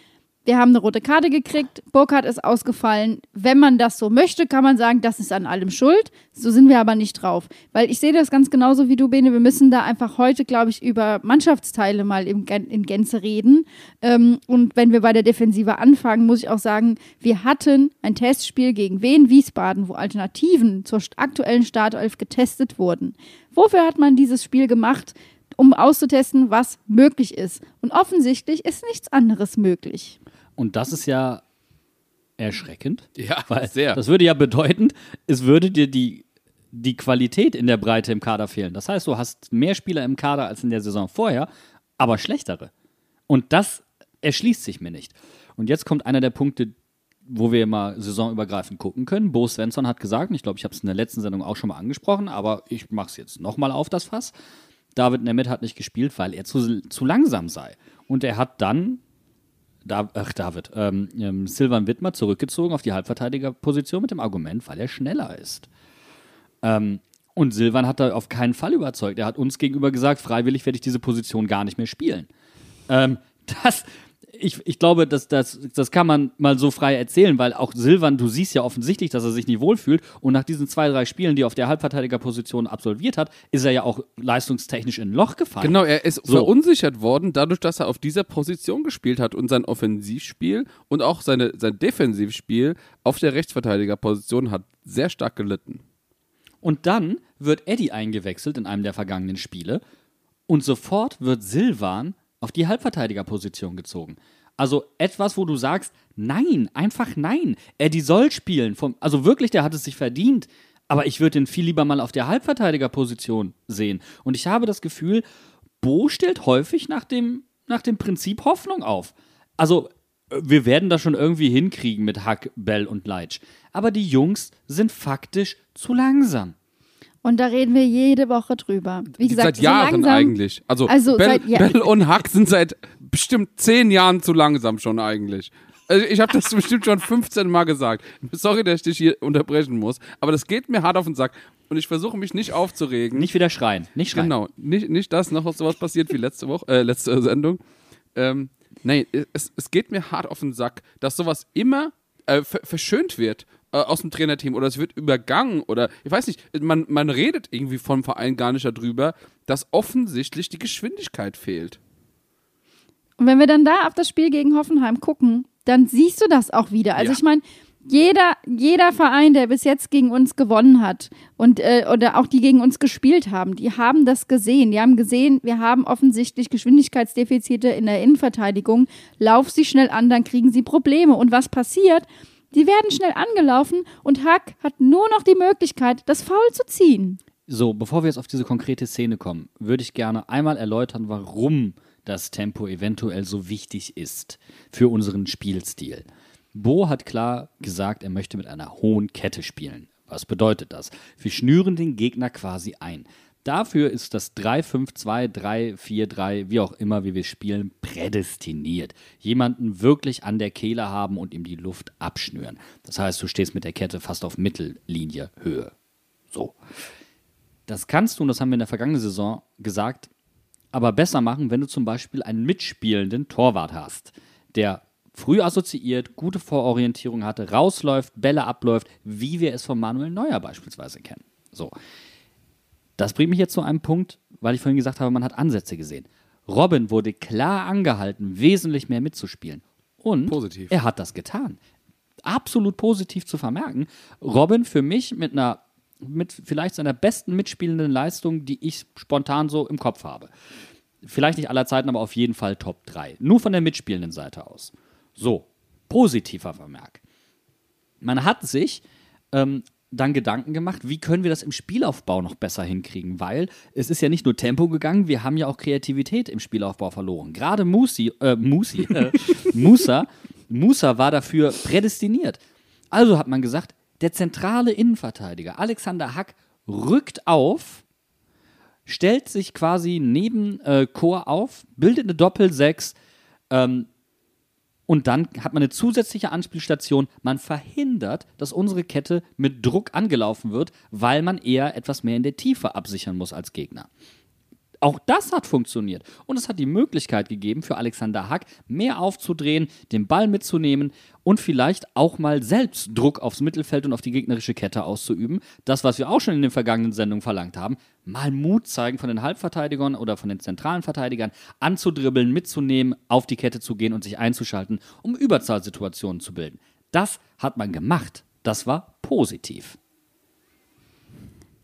wir haben eine rote Karte gekriegt, Burkhardt ist ausgefallen. Wenn man das so möchte, kann man sagen, das ist an allem schuld. So sind wir aber nicht drauf. Weil ich sehe das ganz genauso wie du, Bene. Wir müssen da einfach heute, glaube ich, über Mannschaftsteile mal in Gänze reden. Ähm, und wenn wir bei der Defensive anfangen, muss ich auch sagen, wir hatten ein Testspiel gegen Wien Wiesbaden, wo Alternativen zur aktuellen Startelf getestet wurden. Wofür hat man dieses Spiel gemacht? Um auszutesten, was möglich ist. Und offensichtlich ist nichts anderes möglich. Und das ist ja erschreckend. Ja, Weil sehr. Das würde ja bedeuten, es würde dir die, die Qualität in der Breite im Kader fehlen. Das heißt, du hast mehr Spieler im Kader als in der Saison vorher, aber schlechtere. Und das erschließt sich mir nicht. Und jetzt kommt einer der Punkte, wo wir mal saisonübergreifend gucken können. Bo Svensson hat gesagt, und ich glaube, ich habe es in der letzten Sendung auch schon mal angesprochen, aber ich mache es jetzt nochmal auf das Fass. David Nemeth hat nicht gespielt, weil er zu, zu langsam sei. Und er hat dann da, ach, David, ähm, ähm, Silvan Wittmer zurückgezogen auf die Halbverteidigerposition mit dem Argument, weil er schneller ist. Ähm, und Silvan hat da auf keinen Fall überzeugt. Er hat uns gegenüber gesagt, freiwillig werde ich diese Position gar nicht mehr spielen. Ähm, das, ich, ich glaube, das, das, das kann man mal so frei erzählen, weil auch Silvan, du siehst ja offensichtlich, dass er sich nicht wohlfühlt. Und nach diesen zwei, drei Spielen, die er auf der Halbverteidigerposition absolviert hat, ist er ja auch leistungstechnisch in ein Loch gefallen. Genau, er ist So. verunsichert worden, dadurch, dass er auf dieser Position gespielt hat und sein Offensivspiel und auch seine, sein Defensivspiel auf der Rechtsverteidigerposition hat sehr stark gelitten. Und dann wird Eddie eingewechselt in einem der vergangenen Spiele und sofort wird Silvan auf die Halbverteidigerposition gezogen. Also etwas, wo du sagst, nein, einfach nein. Eddie soll spielen. Vom, also wirklich, der hat es sich verdient. Aber ich würde ihn viel lieber mal auf der Halbverteidigerposition sehen. Und ich habe das Gefühl, Bo stellt häufig nach dem, nach dem Prinzip Hoffnung auf. Also, äh, wir werden das schon irgendwie hinkriegen mit Hack, Bell und Leitsch. Aber die Jungs sind faktisch zu langsam. Und da reden wir jede Woche drüber. Wie gesagt, seit so Jahren langsam, eigentlich. Also, Also Bell, seit- ja. Bell und Hack sind seit bestimmt zehn Jahren zu langsam schon eigentlich. Also ich habe das bestimmt schon 15 Mal gesagt. Sorry, dass ich dich hier unterbrechen muss, aber das geht mir hart auf den Sack und ich versuche mich nicht aufzuregen. Nicht wieder schreien. Nicht schreien. Genau, nicht, nicht das, noch sowas passiert wie letzte Woche, äh, letzte Sendung. Ähm, nein, es, es geht mir hart auf den Sack, dass sowas immer äh, ver verschönt wird äh, aus dem Trainerteam oder es wird übergangen oder ich weiß nicht, man, man redet irgendwie vom Verein gar nicht darüber, dass offensichtlich die Geschwindigkeit fehlt. Und wenn wir dann da auf das Spiel gegen Hoffenheim gucken, dann siehst du das auch wieder. Also Ja. ich meine, jeder, jeder Verein, der bis jetzt gegen uns gewonnen hat und äh, oder auch die gegen uns gespielt haben, die haben das gesehen. Die haben gesehen, wir haben offensichtlich Geschwindigkeitsdefizite in der Innenverteidigung. Lauf sie schnell an, dann kriegen sie Probleme. Und was passiert? Die werden schnell angelaufen und Hack hat nur noch die Möglichkeit, das Foul zu ziehen. So, bevor wir jetzt auf diese konkrete Szene kommen, würde ich gerne einmal erläutern, warum dass Tempo eventuell so wichtig ist für unseren Spielstil. Bo hat klar gesagt, er möchte mit einer hohen Kette spielen. Was bedeutet das? Wir schnüren den Gegner quasi ein. Dafür ist das 3-5-2, 3-4-3, wie auch immer, wie wir spielen, prädestiniert. Jemanden wirklich an der Kehle haben und ihm die Luft abschnüren. Das heißt, du stehst mit der Kette fast auf Mittellinie Höhe. So. Das kannst du, und das haben wir in der vergangenen Saison gesagt, aber besser machen, wenn du zum Beispiel einen mitspielenden Torwart hast, der früh assoziiert, gute Vororientierung hatte, rausläuft, Bälle abläuft, wie wir es von Manuel Neuer beispielsweise kennen. So. Das bringt mich jetzt zu einem Punkt, weil ich vorhin gesagt habe, man hat Ansätze gesehen. Robin wurde klar angehalten, wesentlich mehr mitzuspielen. Und Positiv. er hat das getan. Absolut positiv zu vermerken. Robin für mich mit einer, mit vielleicht seiner besten mitspielenden Leistung, die ich spontan so im Kopf habe. Vielleicht nicht aller Zeiten, aber auf jeden Fall Top 3. Nur von der mitspielenden Seite aus. So, positiver Vermerk. Man hat sich ähm, dann Gedanken gemacht, wie können wir das im Spielaufbau noch besser hinkriegen, weil es ist ja nicht nur Tempo gegangen, wir haben ja auch Kreativität im Spielaufbau verloren. Gerade Musi, äh, Musi, äh, Musa, Musa war dafür prädestiniert. Also hat man gesagt, der zentrale Innenverteidiger Alexander Hack rückt auf, stellt sich quasi neben äh, Chor auf, bildet eine Doppel-Sechs, ähm, und dann hat man eine zusätzliche Anspielstation. Man verhindert, dass unsere Kette mit Druck angelaufen wird, weil man eher etwas mehr in der Tiefe absichern muss als Gegner. Auch das hat funktioniert. Und es hat die Möglichkeit gegeben, für Alexander Hack mehr aufzudrehen, den Ball mitzunehmen und vielleicht auch mal selbst Druck aufs Mittelfeld und auf die gegnerische Kette auszuüben. Das, was wir auch schon in den vergangenen Sendungen verlangt haben, mal Mut zeigen von den Halbverteidigern oder von den zentralen Verteidigern, anzudribbeln, mitzunehmen, auf die Kette zu gehen und sich einzuschalten, um Überzahlsituationen zu bilden. Das hat man gemacht. Das war positiv.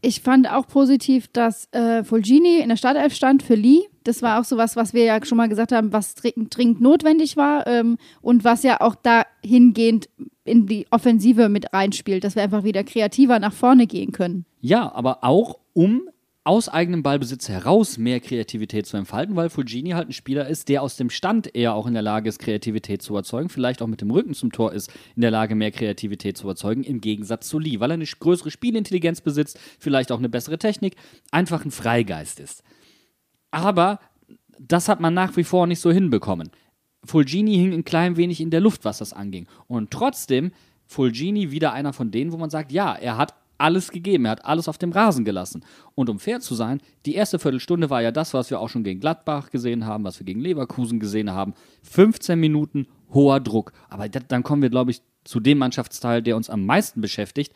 Ich fand auch positiv, dass äh, Fulgini in der Startelf stand für Lee. Das war auch so was, was wir ja schon mal gesagt haben, was dringend, notwendig war ähm, und was ja auch dahingehend in die Offensive mit reinspielt, dass wir einfach wieder kreativer nach vorne gehen können. Ja, aber auch um aus eigenem Ballbesitz heraus mehr Kreativität zu entfalten, weil Fulgini halt ein Spieler ist, der aus dem Stand eher auch in der Lage ist, Kreativität zu erzeugen, vielleicht auch mit dem Rücken zum Tor ist, in der Lage, mehr Kreativität zu erzeugen, im Gegensatz zu Lee, weil er eine größere Spielintelligenz besitzt, vielleicht auch eine bessere Technik, einfach ein Freigeist ist. Aber das hat man nach wie vor nicht so hinbekommen. Fulgini hing ein klein wenig in der Luft, was das anging. Und trotzdem, Fulgini wieder einer von denen, wo man sagt, ja, er hat alles gegeben, er hat alles auf dem Rasen gelassen. Und um fair zu sein, die erste Viertelstunde war ja das, was wir auch schon gegen Gladbach gesehen haben, was wir gegen Leverkusen gesehen haben. 15 Minuten hoher Druck. Aber da- dann kommen wir, glaube ich, zu dem Mannschaftsteil, der uns am meisten beschäftigt.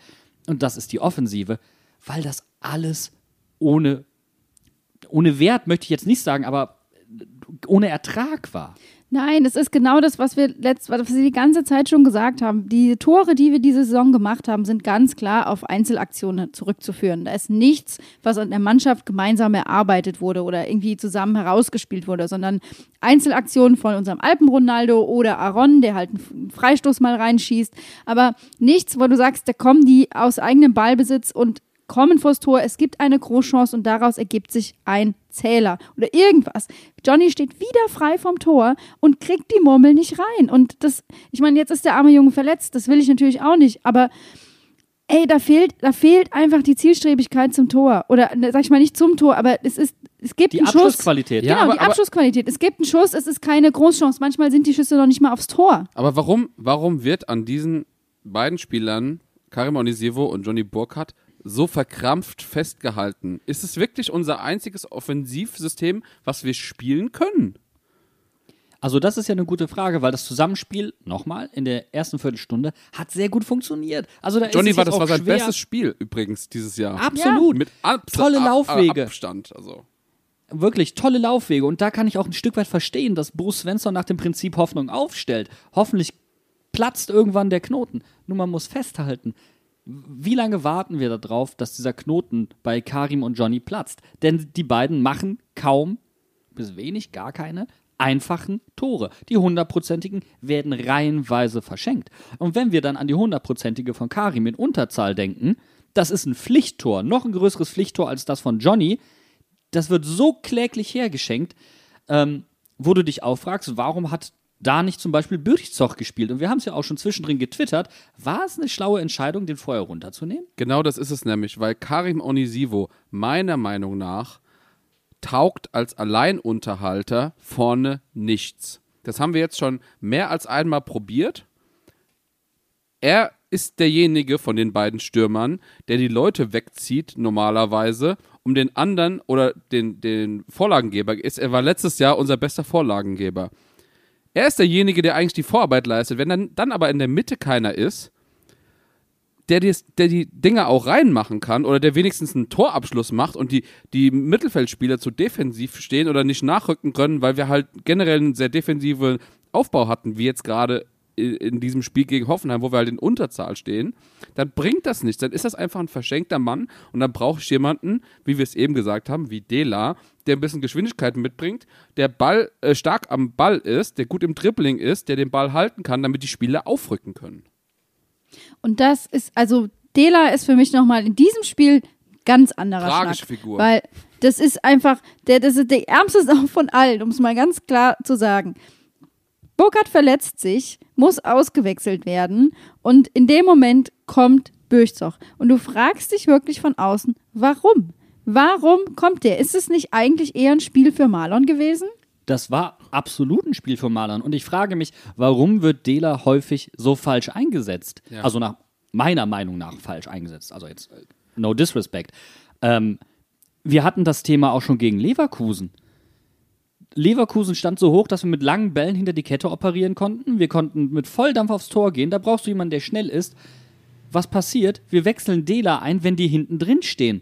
Und das ist die Offensive, weil das alles ohne, ohne Wert, möchte ich jetzt nicht sagen, aber ohne Ertrag war. Nein, es ist genau das, was wir letzt, was wir die ganze Zeit schon gesagt haben. Die Tore, die wir diese Saison gemacht haben, sind ganz klar auf Einzelaktionen zurückzuführen. Da ist nichts, was an der Mannschaft gemeinsam erarbeitet wurde oder irgendwie zusammen herausgespielt wurde, sondern Einzelaktionen von unserem Alpen-Ronaldo oder Aaron, der halt einen Freistoß mal reinschießt. Aber nichts, wo du sagst, da kommen die aus eigenem Ballbesitz und kommen vors Tor, es gibt eine Großchance und daraus ergibt sich ein Zähler oder irgendwas. Johnny steht wieder frei vom Tor und kriegt die Murmel nicht rein. Und das, ich meine, jetzt ist der arme Junge verletzt, das will ich natürlich auch nicht, aber ey, da fehlt, da fehlt einfach die Zielstrebigkeit zum Tor. Oder ne, sag ich mal nicht zum Tor, aber es ist, es gibt Die einen Schuss. Abschlussqualität. Ja, Genau, aber- die Abschlussqualität. Es gibt einen Schuss, es ist keine Großchance. Manchmal sind die Schüsse noch nicht mal aufs Tor. Aber warum, warum wird an diesen beiden Spielern, Karim Onisivo und Johnny Burkhardt, so verkrampft festgehalten? Ist es wirklich unser einziges Offensivsystem, was wir spielen können? Also das ist ja eine gute Frage, weil das Zusammenspiel, nochmal, in der ersten Viertelstunde hat sehr gut funktioniert. Also da Johnny ist war, das war sein schwer. bestes Spiel übrigens dieses Jahr. Absolut. Mit Abs Tolle Ab- Laufwege. Abstand, also. Wirklich tolle Laufwege. Und da kann ich auch ein Stück weit verstehen, dass Bruce Svensson nach dem Prinzip Hoffnung aufstellt. Hoffentlich platzt irgendwann der Knoten. Nur man muss festhalten, wie lange warten wir darauf, dass dieser Knoten bei Karim und Johnny platzt? Denn die beiden machen kaum bis wenig, gar keine einfachen Tore. Die hundertprozentigen werden reihenweise verschenkt. Und wenn wir dann an die hundertprozentige von Karim in Unterzahl denken, das ist ein Pflichttor, noch ein größeres Pflichttor als das von Johnny. Das wird so kläglich hergeschenkt, ähm, wo du dich auch fragst, warum hat da nicht zum Beispiel Bürchzoch gespielt? Und wir haben es ja auch schon zwischendrin getwittert. War es eine schlaue Entscheidung, den vorher runterzunehmen? Genau das ist es nämlich, weil Karim Onisivo meiner Meinung nach taugt als Alleinunterhalter vorne nichts. Das haben wir jetzt schon mehr als einmal probiert. Er ist derjenige von den beiden Stürmern, der die Leute wegzieht normalerweise, um den anderen oder den, den Vorlagengeber. Ist, er war letztes Jahr unser bester Vorlagengeber. Er ist derjenige, der eigentlich die Vorarbeit leistet. Wenn dann, dann aber in der Mitte keiner ist, der, dies, der die Dinge auch reinmachen kann oder der wenigstens einen Torabschluss macht und die, die Mittelfeldspieler zu defensiv stehen oder nicht nachrücken können, weil wir halt generell einen sehr defensiven Aufbau hatten, wie jetzt gerade in, diesem Spiel gegen Hoffenheim, wo wir halt in Unterzahl stehen, dann bringt das nichts. Dann ist das einfach ein verschenkter Mann und dann brauche ich jemanden, wie wir es eben gesagt haben, wie Dela, der ein bisschen Geschwindigkeit mitbringt, der Ball äh, stark am Ball ist, der gut im Dribbling ist, der den Ball halten kann, damit die Spieler aufrücken können. Und das ist, also Dela ist für mich nochmal in diesem Spiel ganz anderer Tragische Schnack. Figur. Weil das ist einfach, der, das ist der ärmste Sau von allen, um es mal ganz klar zu sagen. Burkhardt verletzt sich, muss ausgewechselt werden und in dem Moment kommt Bürchzoch. Und du fragst dich wirklich von außen, warum? Warum kommt der? Ist es nicht eigentlich eher ein Spiel für Marlon gewesen? Das war absolut ein Spiel von Malern. Und ich frage mich, warum wird Dela häufig so falsch eingesetzt? Ja. Also nach meiner Meinung nach falsch eingesetzt. Also jetzt, äh, no disrespect. Ähm, wir hatten das Thema auch schon gegen Leverkusen. Leverkusen stand so hoch, dass wir mit langen Bällen hinter die Kette operieren konnten. Wir konnten mit Volldampf aufs Tor gehen. Da brauchst du jemanden, der schnell ist. Was passiert? Wir wechseln Dela ein, wenn die hinten drin stehen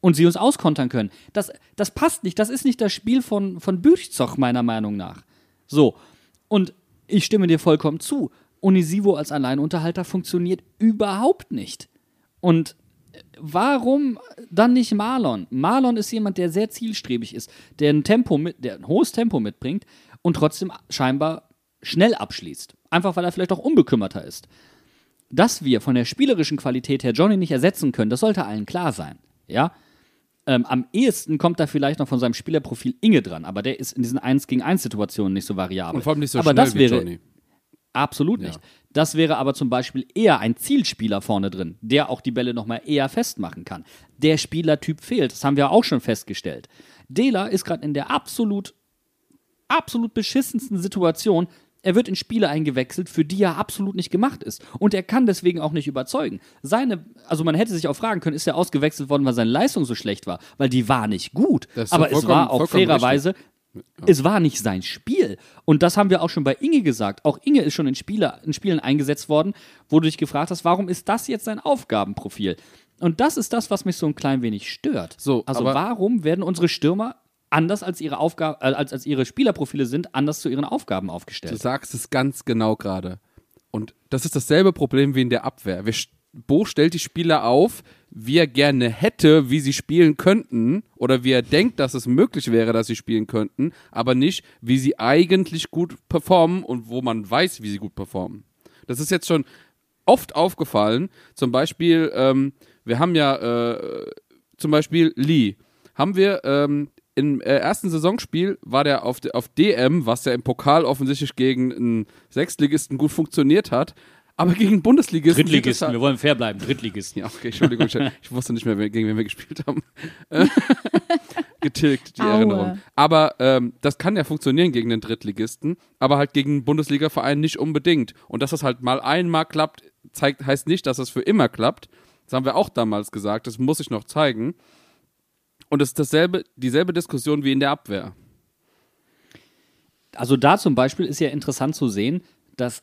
und sie uns auskontern können. Das, das passt nicht. Das ist nicht das Spiel von, von Bürchzoch, meiner Meinung nach. So. Und ich stimme dir vollkommen zu. Onisivo als Alleinunterhalter funktioniert überhaupt nicht. Und warum dann nicht Marlon? Marlon ist jemand, der sehr zielstrebig ist, der ein Tempo mit, der ein hohes Tempo mitbringt und trotzdem scheinbar schnell abschließt. Einfach weil er vielleicht auch unbekümmerter ist. Dass wir von der spielerischen Qualität her Johnny nicht ersetzen können, das sollte allen klar sein. Ja? Ähm, am ehesten kommt da vielleicht noch von seinem Spielerprofil Inge dran, aber der ist in diesen 1 gegen 1 Situationen nicht so variabel. Und vor allem nicht so aber schnell das wie wäre, Johnny. Absolut nicht. Das wäre aber zum Beispiel eher ein Zielspieler vorne drin, der auch die Bälle nochmal eher festmachen kann. Der Spielertyp fehlt, das haben wir auch schon festgestellt. Dela ist gerade in der absolut, absolut beschissensten Situation. Er wird in Spiele eingewechselt, für die er absolut nicht gemacht ist. Und er kann deswegen auch nicht überzeugen. Seine, also man hätte sich auch fragen können, ist er ausgewechselt worden, weil seine Leistung so schlecht war? Weil die war nicht gut. Aber es war auch fairerweise es war nicht sein Spiel. Und das haben wir auch schon bei Inge gesagt. Auch Inge ist schon in, Spiele, in Spielen eingesetzt worden, wo du dich gefragt hast, warum ist das jetzt sein Aufgabenprofil? Und das ist das, was mich so ein klein wenig stört. So, also warum werden unsere Stürmer anders als ihre Aufgabe, äh, als, als ihre Spielerprofile sind, anders zu ihren Aufgaben Du aufgestellt? sagst es ganz genau gerade. Und das ist dasselbe Problem wie in der Abwehr. Wir, Bo stellt die Spieler auf, wie er gerne hätte, wie sie spielen könnten, oder wie er denkt, dass es möglich wäre, dass sie spielen könnten, aber nicht, wie sie eigentlich gut performen und wo man weiß, wie sie gut performen. Das ist jetzt schon oft aufgefallen. Zum Beispiel, ähm, wir haben ja äh, zum Beispiel Lee. Haben wir ähm, im äh, ersten Saisonspiel war der auf, auf DM, was ja im Pokal offensichtlich gegen einen Sechstligisten gut funktioniert hat, aber gegen Bundesligisten. Drittligisten, halt- wir wollen fair bleiben, Drittligisten. ja, okay, Entschuldigung, ich, wusste nicht mehr, gegen wen wir gespielt haben. Getilgt, die Aue. Erinnerung. Aber ähm, das kann ja funktionieren gegen den Drittligisten, aber halt gegen einen Bundesliga-Verein nicht unbedingt. Und dass das halt mal einmal klappt, zeigt, heißt nicht, dass es für immer klappt. Das haben wir auch damals gesagt, das muss ich noch zeigen. Und es ist dasselbe, dieselbe Diskussion wie in der Abwehr. Also da zum Beispiel ist ja interessant zu sehen, dass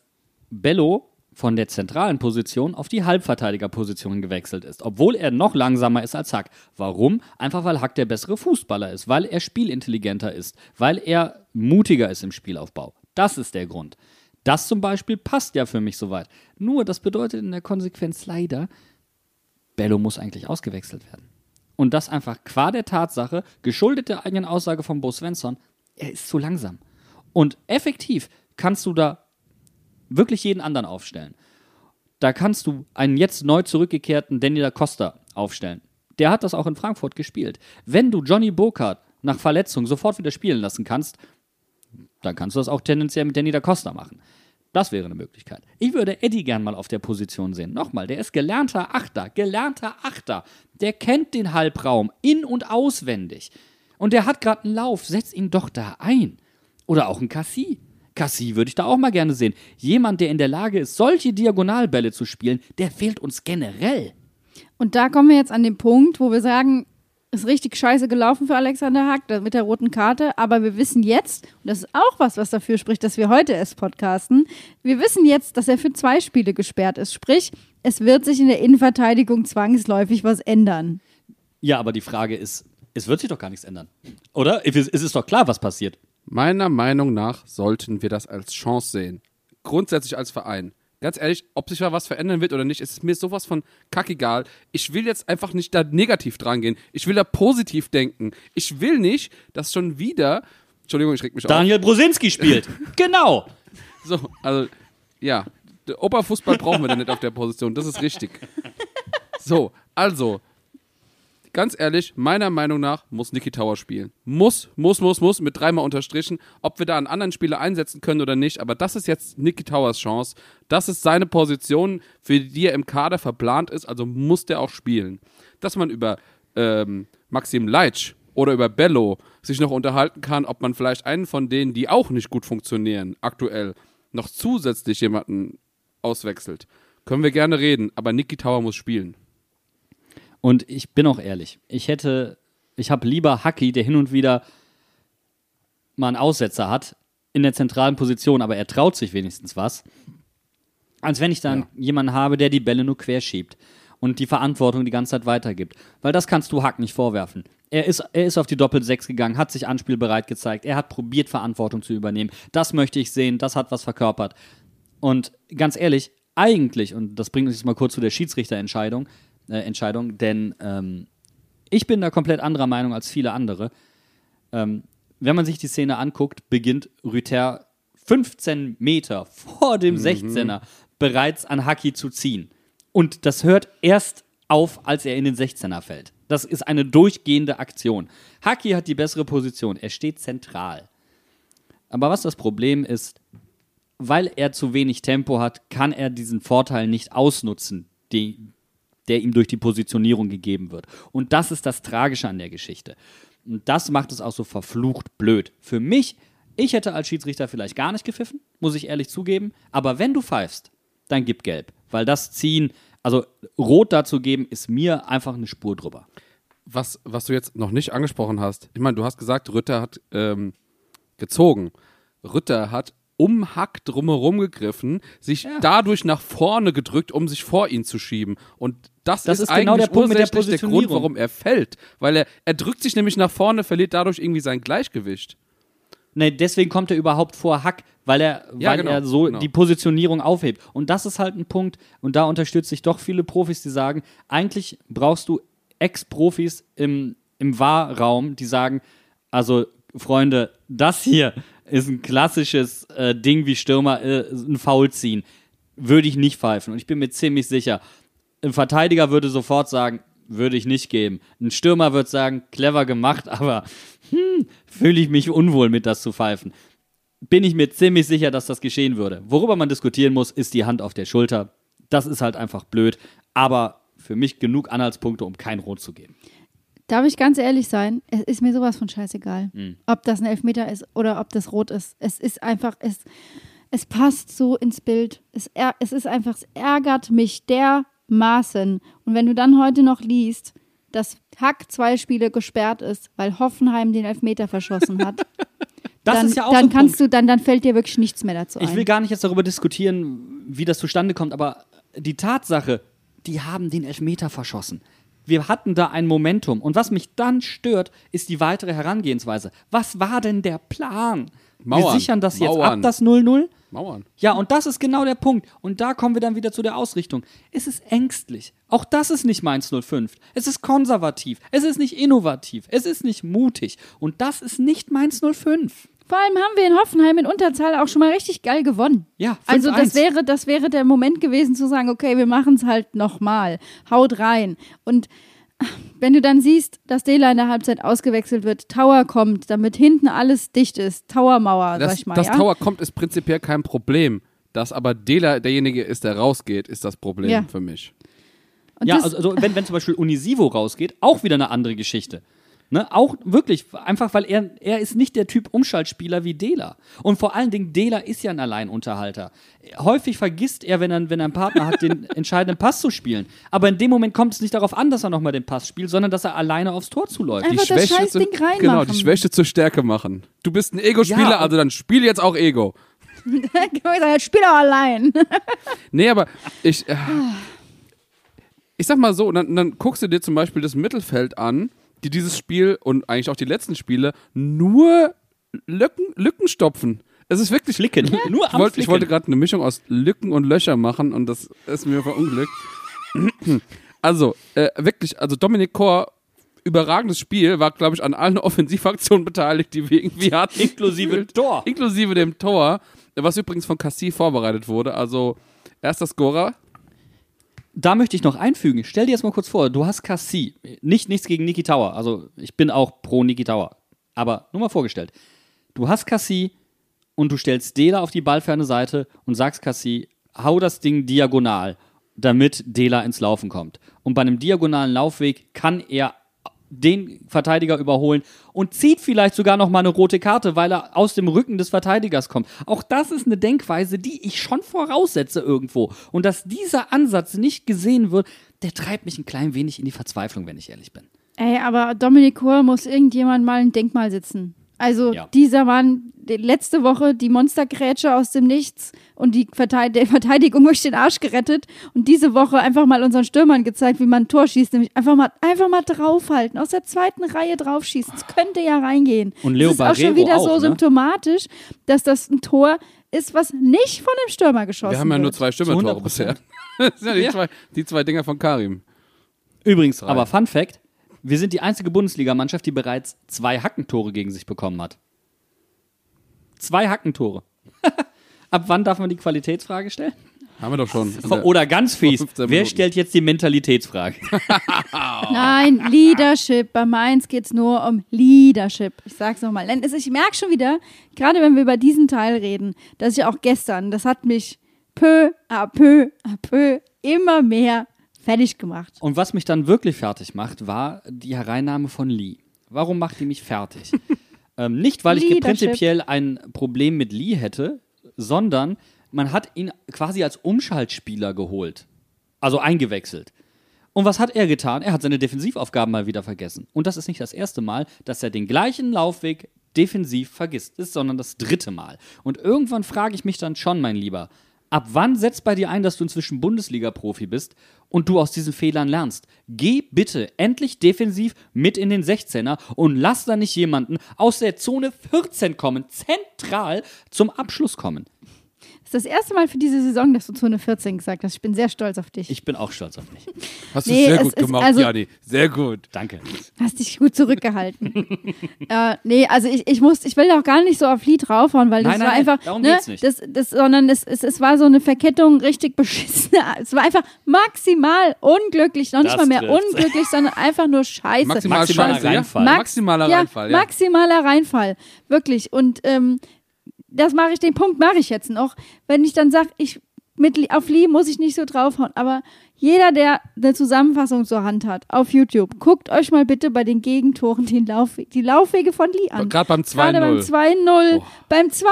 Bello von der zentralen Position auf die Halbverteidigerposition gewechselt ist, obwohl er noch langsamer ist als Hack. Warum? Einfach weil Hack der bessere Fußballer ist, weil er spielintelligenter ist, weil er mutiger ist im Spielaufbau. Das ist der Grund. Das zum Beispiel passt ja für mich soweit. Nur das bedeutet in der Konsequenz leider, Bello muss eigentlich ausgewechselt werden. Und das einfach qua der Tatsache, geschuldet der eigenen Aussage von Bo Svensson, er ist zu langsam. Und effektiv kannst du da wirklich jeden anderen aufstellen. Da kannst du einen jetzt neu zurückgekehrten Danny da Costa aufstellen. Der hat das auch in Frankfurt gespielt. Wenn du Johnny Burkhardt nach Verletzung sofort wieder spielen lassen kannst, dann kannst du das auch tendenziell mit Danny da Costa machen. Das wäre eine Möglichkeit. Ich würde Eddie gern mal auf der Position sehen. Nochmal, der ist gelernter Achter, gelernter Achter. Der kennt den Halbraum in- und auswendig. Und der hat gerade einen Lauf. Setz ihn doch da ein. Oder auch ein Cassie. Cassie würde ich da auch mal gerne sehen. Jemand, der in der Lage ist, solche Diagonalbälle zu spielen, der fehlt uns generell. Und da kommen wir jetzt an den Punkt, wo wir sagen, ist richtig scheiße gelaufen für Alexander Hack mit der roten Karte, aber wir wissen jetzt, und das ist auch was, was dafür spricht, dass wir heute erst podcasten, wir wissen jetzt, dass er für zwei Spiele gesperrt ist. Sprich, es wird sich in der Innenverteidigung zwangsläufig was ändern. Ja, aber die Frage ist, es wird sich doch gar nichts ändern. Oder? Es ist es ist doch klar, was passiert. Meiner Meinung nach sollten wir das als Chance sehen. Grundsätzlich als Verein. Ganz ehrlich, ob sich da was verändern wird oder nicht, ist mir sowas von kackegal. Ich will jetzt einfach nicht da negativ dran gehen. Ich will da positiv denken. Ich will nicht, dass schon wieder. Entschuldigung, ich reg mich auf. Daniel Brusinski spielt. genau. So, also, ja. Der Oberfußball brauchen wir da nicht auf der Position. Das ist richtig. So, also. Ganz ehrlich, meiner Meinung nach muss Niki Tower spielen. Muss, muss, muss, muss, mit dreimal unterstrichen. Ob wir da einen anderen Spieler einsetzen können oder nicht, aber das ist jetzt Niki Towers Chance. Das ist seine Position, für die er im Kader verplant ist, also muss der auch spielen. Dass man über ähm, Maxim Leitsch oder über Bello sich noch unterhalten kann, ob man vielleicht einen von denen, die auch nicht gut funktionieren, aktuell, noch zusätzlich jemanden auswechselt. Können wir gerne reden, aber Niki Tower muss spielen. Und ich bin auch ehrlich, ich hätte, ich habe lieber Haki, der hin und wieder mal einen Aussetzer hat, in der zentralen Position, aber er traut sich wenigstens was, als wenn ich dann jemanden habe, der die Bälle nur querschiebt und die Verantwortung die ganze Zeit weitergibt. Weil das kannst du Hack nicht vorwerfen. Er ist, er ist auf die Doppel-6 gegangen, hat sich anspielbereit gezeigt, er hat probiert, Verantwortung zu übernehmen. Das möchte ich sehen, das hat was verkörpert. Und ganz ehrlich, eigentlich, und das bringt uns jetzt mal kurz zu der Schiedsrichterentscheidung, äh, Entscheidung, denn ähm, ich bin da komplett anderer Meinung als viele andere. Ähm, wenn man sich die Szene anguckt, beginnt Rüther 15 Meter vor dem 16er bereits an Haki zu ziehen. Und das hört erst auf, als er in den 16er fällt. Das ist eine durchgehende Aktion. Haki hat die bessere Position. Er steht zentral. Aber was das Problem ist, weil er zu wenig Tempo hat, kann er diesen Vorteil nicht ausnutzen, die, der ihm durch die Positionierung gegeben wird. Und das ist das Tragische an der Geschichte. Und das macht es auch so verflucht blöd. Für mich, ich hätte als Schiedsrichter vielleicht gar nicht gepfiffen, muss ich ehrlich zugeben. Aber wenn du pfeifst, dann gib gelb. Weil das Ziehen, also rot dazu geben, ist mir einfach eine Spur drüber. was, was du jetzt noch nicht angesprochen hast, ich meine, du hast gesagt, Rütter hat ähm, gezogen. Rütter hat um Hack drumherum gegriffen, sich dadurch nach vorne gedrückt, um sich vor ihn zu schieben. Und das, Das ist, ist genau eigentlich der Punkt der der Grund, warum er fällt. Weil er, er drückt sich nämlich nach vorne, verliert dadurch irgendwie sein Gleichgewicht. Nee, deswegen kommt er überhaupt vor Hack, weil er, Ja, weil genau, er so genau. die Positionierung aufhebt. Und das ist halt ein Punkt, und da unterstütze ich doch viele Profis, die sagen, eigentlich brauchst du Ex-Profis im, im Wahrraum, die sagen, also Freunde, das hier ist ein klassisches äh, Ding wie Stürmer, äh, ein Foul ziehen. Würde ich nicht pfeifen. Und ich bin mir ziemlich sicher, ein Verteidiger würde sofort sagen, würde ich nicht geben. Ein Stürmer würde sagen, clever gemacht, aber hm, fühle ich mich unwohl mit das zu pfeifen. Bin ich mir ziemlich sicher, dass das geschehen würde. Worüber man diskutieren muss, ist die Hand auf der Schulter. Das ist halt einfach blöd, aber für mich genug Anhaltspunkte, um kein Rot zu geben. Darf ich ganz ehrlich sein? Es ist mir sowas von scheißegal, ob das ein Elfmeter ist oder ob das rot ist. Es ist einfach, es, es passt so ins Bild. Es, es ist einfach, es ärgert mich dermaßen. Und wenn du dann heute noch liest, dass Hack zwei Spiele gesperrt ist, weil Hoffenheim den Elfmeter verschossen hat, Das dann, ist ja auch dann so kannst Punkt. du, dann, dann fällt dir wirklich nichts mehr dazu ein. Ich will gar nicht jetzt darüber diskutieren, wie das zustande kommt, aber die Tatsache, die haben den Elfmeter verschossen. Wir hatten da ein Momentum. Und was mich dann stört, ist die weitere Herangehensweise. Was war denn der Plan? Wir Mauern. sichern das jetzt Mauern. ab, das 0-0? Mauern. Ja, und das ist genau der Punkt. Und da kommen wir dann wieder zu der Ausrichtung. Es ist ängstlich. Auch das ist nicht Mainz 05. Es ist konservativ. Es ist nicht innovativ. Es ist nicht mutig. Und das ist nicht Mainz 05. Vor allem haben wir in Hoffenheim in Unterzahl auch schon mal richtig geil gewonnen. Ja, Also 5-1. das wäre, das wäre der Moment gewesen zu sagen, okay, wir machen es halt nochmal. Haut rein. Und wenn du dann siehst, dass Dela in der Halbzeit ausgewechselt wird, Tower kommt, damit hinten alles dicht ist, Towermauer, sag Das, ich mal, das ja? Tower kommt, ist prinzipiell kein Problem. Dass aber Dela derjenige ist, der rausgeht, ist das Problem Ja. für mich. Und ja, also, also wenn, wenn zum Beispiel Unisivo rausgeht, auch wieder eine andere Geschichte. Ne? Auch wirklich, einfach weil er, er ist nicht der Typ Umschaltspieler wie Dela. Und vor allen Dingen, Dela ist ja ein Alleinunterhalter. Häufig vergisst er, wenn er, wenn er einen Partner hat, den entscheidenden Pass zu spielen. Aber in dem Moment kommt es nicht darauf an, dass er nochmal den Pass spielt, sondern dass er alleine aufs Tor zuläuft. Einfach das Scheißding reinmachen. Genau, die Schwäche zur Stärke machen. Du bist ein Ego-Spieler, Ja, also dann spiel jetzt auch Ego. jetzt spiel doch allein. Nee, aber ich. Äh, ich sag mal so, dann, dann guckst du dir zum Beispiel das Mittelfeld an, die dieses Spiel und eigentlich auch die letzten Spiele nur Lücken, Lücken stopfen. Es ist wirklich Flicken. Nur Ich am wollte, ich Flicken. wollte gerade eine Mischung aus Lücken und Löcher machen und das ist mir verunglückt. Also, äh, wirklich, also Dominik Kor, überragendes Spiel, war, glaube ich, an allen Offensivaktionen beteiligt, die wir irgendwie hatten. Inklusive Tor. Inklusive dem Tor, was übrigens von Cassie vorbereitet wurde. Also, erster Scorer. Da möchte ich noch einfügen. Stell dir jetzt mal kurz vor, du hast Cassie. Nicht nichts gegen Niki Tower. Also ich bin auch pro Niki Tower. Aber nur mal vorgestellt. Du hast Cassie und du stellst Dela auf die ballferne Seite und sagst Cassie, hau das Ding diagonal, damit Dela ins Laufen kommt. Und bei einem diagonalen Laufweg kann er den Verteidiger überholen und zieht vielleicht sogar noch mal eine rote Karte, weil er aus dem Rücken des Verteidigers kommt. Auch das ist eine Denkweise, die ich schon voraussetze irgendwo. Und dass dieser Ansatz nicht gesehen wird, der treibt mich ein klein wenig in die Verzweiflung, wenn ich ehrlich bin. Ey, aber Dominik Kohr muss irgendjemand mal ein Denkmal sitzen. Also Ja. dieser Mann, die letzte Woche die Monstergrätsche aus dem Nichts und die Verteid der Verteidigung durch den Arsch gerettet und diese Woche einfach mal unseren Stürmern gezeigt, wie man ein Tor schießt, nämlich einfach mal, einfach mal draufhalten, aus der zweiten Reihe draufschießen. Das könnte ja reingehen. Und Leo das ist auch schon Barrero wieder auch, so ne? symptomatisch, dass das ein Tor ist, was nicht von dem Stürmer geschossen Wir haben ja wird. nur zwei Stürmertore 100%. bisher. Das sind ja die, Ja. Zwei, die zwei Dinger von Karim. Übrigens, aber Fun Fact: Wir sind die einzige Bundesligamannschaft, die bereits zwei Hackentore gegen sich bekommen hat. Zwei Hackentore. Ab wann darf man die Qualitätsfrage stellen? Haben wir doch schon. Oder ganz fies, 15 wer stellt jetzt die Mentalitätsfrage? Nein, Leadership. Bei Mainz geht es nur um Leadership. Ich sag's nochmal. Ich merke schon wieder, gerade wenn wir über diesen Teil reden, dass ich auch gestern, das hat mich peu à peu à peu immer mehr fertig gemacht. Und was mich dann wirklich fertig macht, war die Hereinnahme von Lee. Warum macht die mich fertig? ähm, nicht, weil ich prinzipiell ein Problem mit Lee hätte, sondern man hat ihn quasi als Umschaltspieler geholt. Also eingewechselt. Und was hat er getan? Er hat seine Defensivaufgaben mal wieder vergessen. Und das ist nicht das erste Mal, dass er den gleichen Laufweg defensiv vergisst ist, sondern das dritte Mal. Und irgendwann frage ich mich dann schon, mein Lieber, ab wann setzt bei dir ein, dass du inzwischen Bundesliga-Profi bist und du aus diesen Fehlern lernst? Geh bitte endlich defensiv mit in den 16er und lass da nicht jemanden aus der Zone 14 kommen, zentral zum Abschluss kommen. Das ist das erste Mal für diese Saison, dass du Zone 14 gesagt hast. Ich bin sehr stolz auf dich. Ich bin auch stolz auf mich. Hast du Nee, sehr es gut gemacht, also- Jani. Sehr gut. Danke. Hast dich gut zurückgehalten. äh, nee, also ich, ich muss, ich will auch gar nicht so auf Lied draufhauen, weil das Nein, war nein, nein, einfach, darum ne, geht's nicht. Das, das, sondern es, es, es war so eine Verkettung richtig beschissen. Es war einfach maximal unglücklich, noch nicht Das mal mehr trifft's. unglücklich, sondern einfach nur scheiße. Maximal Maximaler Scheiße, ja? Reinfall. Max- Maximaler ja, Reinfall, ja. Maximaler Reinfall, wirklich. Und ähm, das mache ich, den Punkt mache ich jetzt noch. Wenn ich dann sage, ich mit, Li- auf Lee muss ich nicht so draufhauen, aber jeder, der eine Zusammenfassung zur Hand hat auf YouTube, guckt euch mal bitte bei den Gegentoren den Laufweg, die Laufwege von Lee an. Gerade beim Gerade beim 2-0. 2-0, beim 2-0.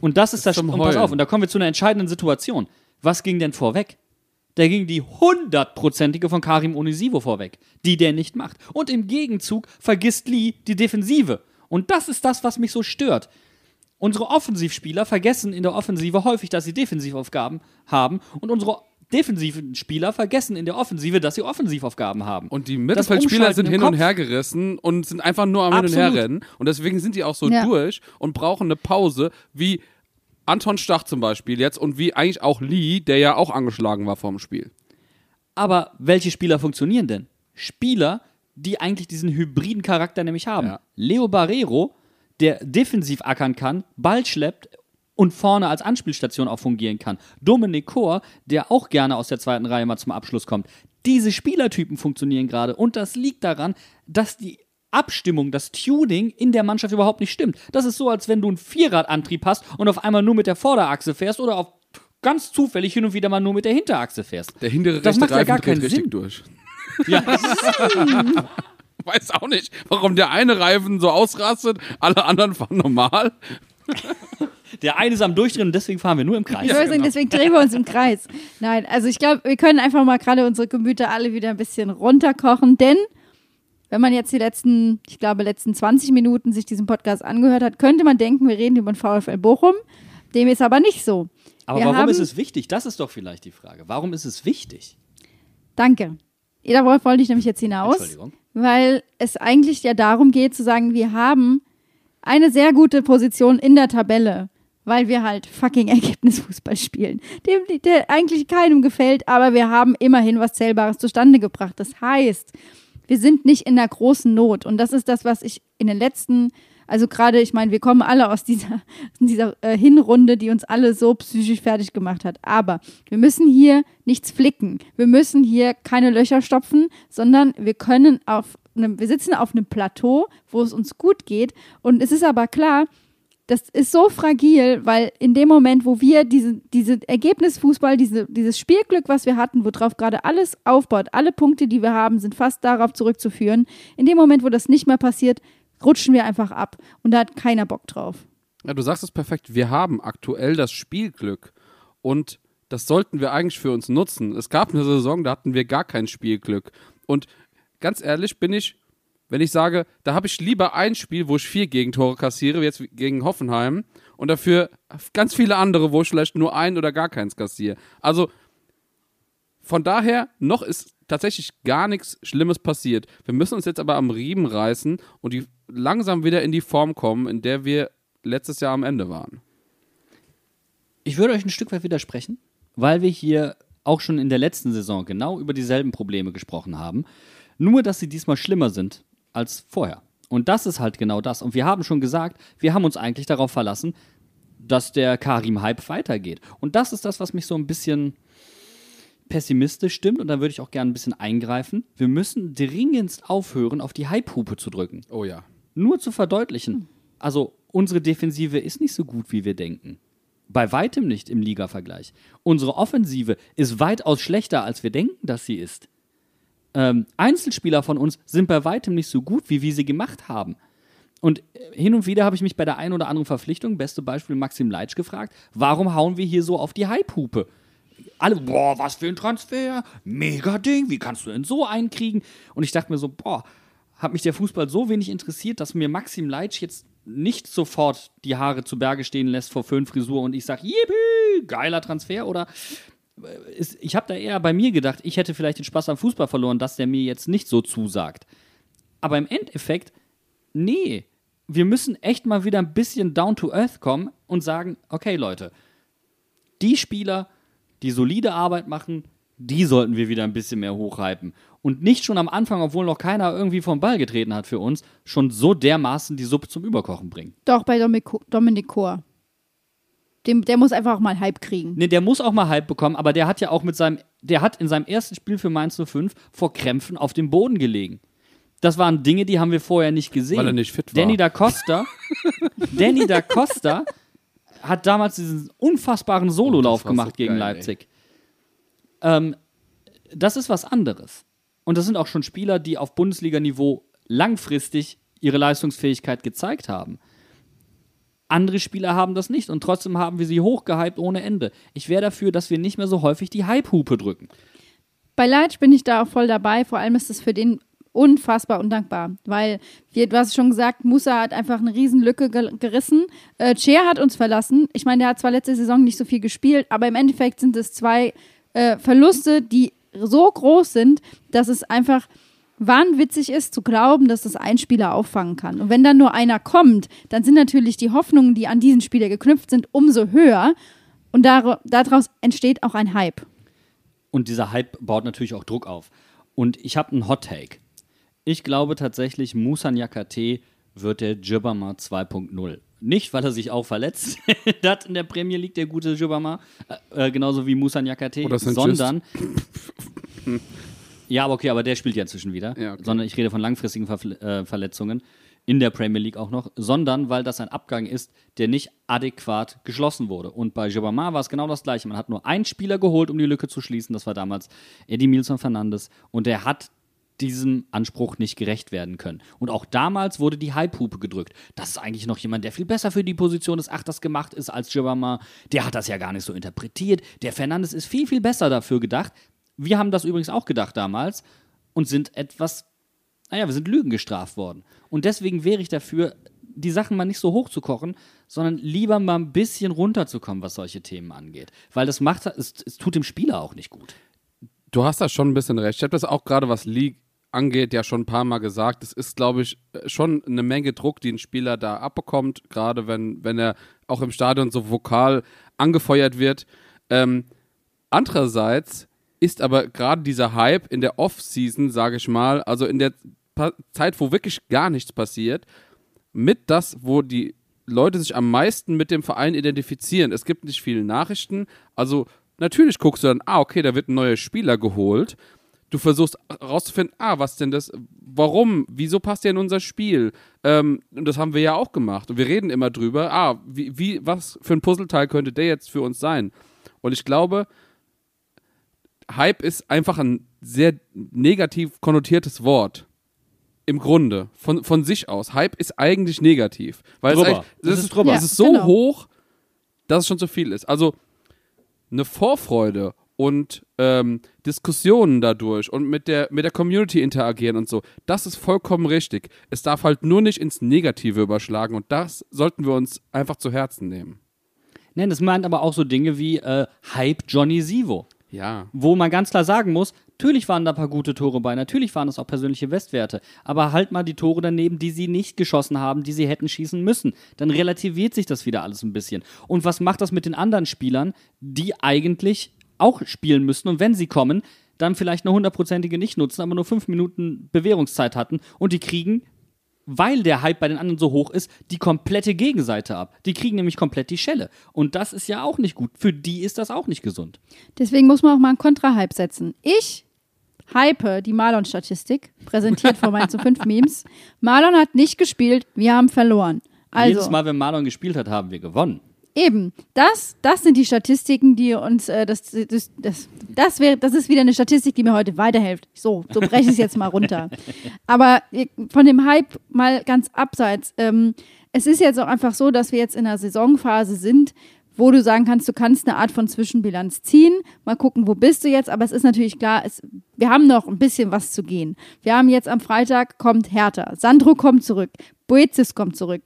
Und das ist das, zum und pass auf, und da kommen wir zu einer entscheidenden Situation. Was ging denn vorweg? Da ging die hundertprozentige von Karim Onisivo vorweg, die der nicht macht. Und im Gegenzug vergisst Lee die Defensive. Und das ist das, was mich so stört. Unsere Offensivspieler vergessen in der Offensive häufig, dass sie Defensivaufgaben haben. Und unsere defensiven Spieler vergessen in der Offensive, dass sie Offensivaufgaben haben. Und die Mittelfeldspieler sind hin und her gerissen und sind einfach nur am Hin und Absolut. her rennen. Und deswegen sind die auch so Ja. durch und brauchen eine Pause, wie Anton Stach zum Beispiel jetzt und wie eigentlich auch Lee, der ja auch angeschlagen war vorm Spiel. Aber welche Spieler funktionieren denn? Spieler, die eigentlich diesen hybriden Charakter nämlich haben. Ja. Leo Barrero, der defensiv ackern kann, Ball schleppt und vorne als Anspielstation auch fungieren kann. Dominik Kor, der auch gerne aus der zweiten Reihe mal zum Abschluss kommt. Diese Spielertypen funktionieren gerade und das liegt daran, dass die Abstimmung, das Tuning in der Mannschaft überhaupt nicht stimmt. Das ist so, als wenn du einen Vierradantrieb hast und auf einmal nur mit der Vorderachse fährst oder auf ganz zufällig hin und wieder mal nur mit der Hinterachse fährst. Der hintere Das rechte macht ja Reifen gar dreht keinen richtig Sinn. durch. Ja, Weiß auch nicht, warum der eine Reifen so ausrastet, alle anderen fahren normal. der eine ist am Durchdrehen und deswegen fahren wir nur im Kreis. Ich würde sagen, deswegen drehen wir uns im Kreis. Nein, also ich glaube, wir können einfach mal gerade unsere Gemüter alle wieder ein bisschen runterkochen, denn wenn man jetzt die letzten, ich glaube, letzten 20 Minuten sich diesen Podcast angehört hat, könnte man denken, wir reden über den VfL Bochum. Dem ist aber nicht so. Aber wir warum haben, ist es wichtig? Das ist doch vielleicht die Frage. Warum ist es wichtig? Danke. Darauf wollte ich nämlich jetzt hinaus, Entschuldigung. weil es eigentlich ja darum geht zu sagen, wir haben eine sehr gute Position in der Tabelle, weil wir halt fucking Ergebnisfußball spielen, dem, der eigentlich keinem gefällt, aber wir haben immerhin was Zählbares zustande gebracht. Das heißt, wir sind nicht in der großen Not und das ist das, was ich in den letzten also gerade, ich meine, wir kommen alle aus dieser, aus dieser äh, Hinrunde, die uns alle so psychisch fertig gemacht hat. Aber wir müssen hier nichts flicken. Wir müssen hier keine Löcher stopfen, sondern wir können auf einem, wir sitzen auf einem Plateau, wo es uns gut geht. Und es ist aber klar, das ist so fragil, weil in dem Moment, wo wir diese, diese Ergebnisfußball, diese, dieses Spielglück, was wir hatten, worauf gerade alles aufbaut, alle Punkte, die wir haben, sind fast darauf zurückzuführen. In dem Moment, wo das nicht mehr passiert, rutschen wir einfach ab. Und da hat keiner Bock drauf. Ja, du sagst es perfekt. Wir haben aktuell das Spielglück und das sollten wir eigentlich für uns nutzen. Es gab eine Saison, da hatten wir gar kein Spielglück. Und ganz ehrlich bin ich, wenn ich sage, da habe ich lieber ein Spiel, wo ich vier Gegentore kassiere, wie jetzt gegen Hoffenheim, und dafür ganz viele andere, wo ich vielleicht nur ein oder gar keins kassiere. Also von daher, noch ist tatsächlich gar nichts Schlimmes passiert. Wir müssen uns jetzt aber am Riemen reißen und die langsam wieder in die Form kommen, in der wir letztes Jahr am Ende waren. Ich würde euch ein Stück weit widersprechen, weil wir hier auch schon in der letzten Saison genau über dieselben Probleme gesprochen haben. Nur, dass sie diesmal schlimmer sind als vorher. Und das ist halt genau das. Und wir haben schon gesagt, wir haben uns eigentlich darauf verlassen, dass der Karim-Hype weitergeht. Und das ist das, was mich so ein bisschen pessimistisch stimmt. Und da würde ich auch gerne ein bisschen eingreifen. Wir müssen dringendst aufhören, auf die Hype-Hupe zu drücken. Oh ja. Nur zu verdeutlichen. Also, unsere Defensive ist nicht so gut, wie wir denken. Bei weitem nicht im Liga-Vergleich. Unsere Offensive ist weitaus schlechter, als wir denken, dass sie ist. Ähm, Einzelspieler von uns sind bei weitem nicht so gut, wie wir sie gemacht haben. Und äh, hin und wieder habe ich mich bei der einen oder anderen Verpflichtung, beste Beispiel Maxim Leitsch, gefragt, warum hauen wir hier so auf die Hype-Hupe? Alle, boah, was für ein Transfer, mega Ding, wie kannst du denn so einkriegen? Und ich dachte mir so, boah, hat mich der Fußball so wenig interessiert, dass mir Maxim Leitsch jetzt nicht sofort die Haare zu Berge stehen lässt vor Föhnfrisur und ich sage, yippie, geiler Transfer oder äh, ich habe da eher bei mir gedacht, ich hätte vielleicht den Spaß am Fußball verloren, dass der mir jetzt nicht so zusagt. Aber im Endeffekt, nee, wir müssen echt mal wieder ein bisschen down to earth kommen und sagen, okay Leute, die Spieler, die solide Arbeit machen, die sollten wir wieder ein bisschen mehr hochhypen. Und nicht schon am Anfang, obwohl noch keiner irgendwie vom Ball getreten hat für uns, schon so dermaßen die Suppe zum Überkochen bringen. Doch, bei Dominik, Kor. Dem, der muss einfach auch mal Hype kriegen. Nee, der muss auch mal Hype bekommen, aber der hat ja auch mit seinem, der hat in seinem ersten Spiel für Mainz 05 vor Krämpfen auf dem Boden gelegen. Das waren Dinge, die haben wir vorher nicht gesehen. Weil er nicht fit war. Danny da Costa, Danny da Costa hat damals diesen unfassbaren Sololauf Oh, gemacht so gegen geil, Leipzig. Ähm, das ist was anderes. Und das sind auch schon Spieler, die auf Bundesliga-Niveau langfristig ihre Leistungsfähigkeit gezeigt haben. Andere Spieler haben das nicht und trotzdem haben wir sie hochgehypt ohne Ende. Ich wäre dafür, dass wir nicht mehr so häufig die Hype-Hupe drücken. Bei Leitsch bin ich da auch voll dabei. Vor allem ist es für den unfassbar undankbar, weil, wie du hast schon gesagt, Musa hat einfach eine Riesenlücke ge gerissen. Äh, Cher hat uns verlassen. Ich meine, der hat zwar letzte Saison nicht so viel gespielt, aber im Endeffekt sind es zwei äh, Verluste, die so groß sind, dass es einfach wahnwitzig ist zu glauben, dass das ein Spieler auffangen kann. Und wenn dann nur einer kommt, dann sind natürlich die Hoffnungen, die an diesen Spieler geknüpft sind, umso höher. Und dar daraus entsteht auch ein Hype. Und dieser Hype baut natürlich auch Druck auf. Und ich habe einen Hot Take. Ich glaube tatsächlich, Musa Nyakate wird der Jibama 2.0. Nicht, weil er sich auch verletzt hat in der Premier League, der gute Jibama, äh, äh, genauso wie Musa Nyakate, Oder Sanchez. sondern Ja, aber okay, aber der spielt ja inzwischen wieder. Ja, okay. Sondern ich rede von langfristigen Verfl äh, Verletzungen in der Premier League auch noch, sondern weil das ein Abgang ist, der nicht adäquat geschlossen wurde. Und bei Jobamar war es genau das Gleiche. Man hat nur einen Spieler geholt, um die Lücke zu schließen. Das war damals Eddie Milson Fernandes. Und der hat diesem Anspruch nicht gerecht werden können. Und auch damals wurde die Hype-Hupe gedrückt. Das ist eigentlich noch jemand, der viel besser für die Position des Achters gemacht ist als Jobamar. Der hat das ja gar nicht so interpretiert. Der Fernandes ist viel, viel besser dafür gedacht. Wir haben das übrigens auch gedacht damals und sind etwas, naja, wir sind Lügen gestraft worden. Und deswegen wäre ich dafür, die Sachen mal nicht so hoch zu kochen, sondern lieber mal ein bisschen runterzukommen, was solche Themen angeht. Weil das macht, es, es tut dem Spieler auch nicht gut. Du hast da schon ein bisschen recht. Ich habe das auch gerade, was League angeht, ja schon ein paar Mal gesagt. Es ist, glaube ich, schon eine Menge Druck, die ein Spieler da abbekommt, gerade wenn, wenn er auch im Stadion so vokal angefeuert wird. Ähm, andererseits ist aber gerade dieser Hype in der Off-Season, sage ich mal, also in der pa Zeit, wo wirklich gar nichts passiert, mit das, wo die Leute sich am meisten mit dem Verein identifizieren. Es gibt nicht viele Nachrichten, also natürlich guckst du dann, ah, okay, da wird ein neuer Spieler geholt. Du versuchst herauszufinden, ah, was denn das, warum, wieso passt der in unser Spiel? Ähm, und das haben wir ja auch gemacht. Und wir reden immer drüber, ah, wie, wie, was für ein Puzzleteil könnte der jetzt für uns sein? Und ich glaube, Hype ist einfach ein sehr negativ konnotiertes Wort. Im Grunde, von, von sich aus. Hype ist eigentlich negativ. Weil Drüber. es, eigentlich- Das das ist ist, drüber. Es ist so Genau. hoch, dass es schon zu viel ist. Also eine Vorfreude und ähm, Diskussionen dadurch und mit der, mit der Community interagieren und so, das ist vollkommen richtig. Es darf halt nur nicht ins Negative überschlagen und das sollten wir uns einfach zu Herzen nehmen. Nein, das meint aber auch so Dinge wie äh, Hype Johnny Sivo. Ja. Wo man ganz klar sagen muss, natürlich waren da ein paar gute Tore bei, natürlich waren das auch persönliche Westwerte, aber halt mal die Tore daneben, die sie nicht geschossen haben, die sie hätten schießen müssen. Dann relativiert sich das wieder alles ein bisschen. Und was macht das mit den anderen Spielern, die eigentlich auch spielen müssen und wenn sie kommen, dann vielleicht eine hundertprozentige nicht nutzen, aber nur fünf Minuten Bewährungszeit hatten und die kriegen weil der Hype bei den anderen so hoch ist, die komplette Gegenseite ab. Die kriegen nämlich komplett die Schelle. Und das ist ja auch nicht gut. Für die ist das auch nicht gesund. Deswegen muss man auch mal einen Kontra-Hype setzen. Ich hype die Marlon-Statistik, präsentiert von meinen zu fünf Memes. Marlon hat nicht gespielt, wir haben verloren. Also, Jedes Mal, wenn Marlon gespielt hat, haben wir gewonnen. Eben, das, das sind die Statistiken, die uns, äh, das, das, das, das, wär, das ist wieder eine Statistik, die mir heute weiterhilft. So, so breche ich es jetzt mal runter. Aber äh, von dem Hype mal ganz abseits. Ähm, es ist jetzt auch einfach so, dass wir jetzt in einer Saisonphase sind, wo du sagen kannst, du kannst eine Art von Zwischenbilanz ziehen. Mal gucken, wo bist du jetzt. Aber es ist natürlich klar, es, wir haben noch ein bisschen was zu gehen. Wir haben jetzt am Freitag kommt Hertha. Sandro kommt zurück. Boezis kommt zurück.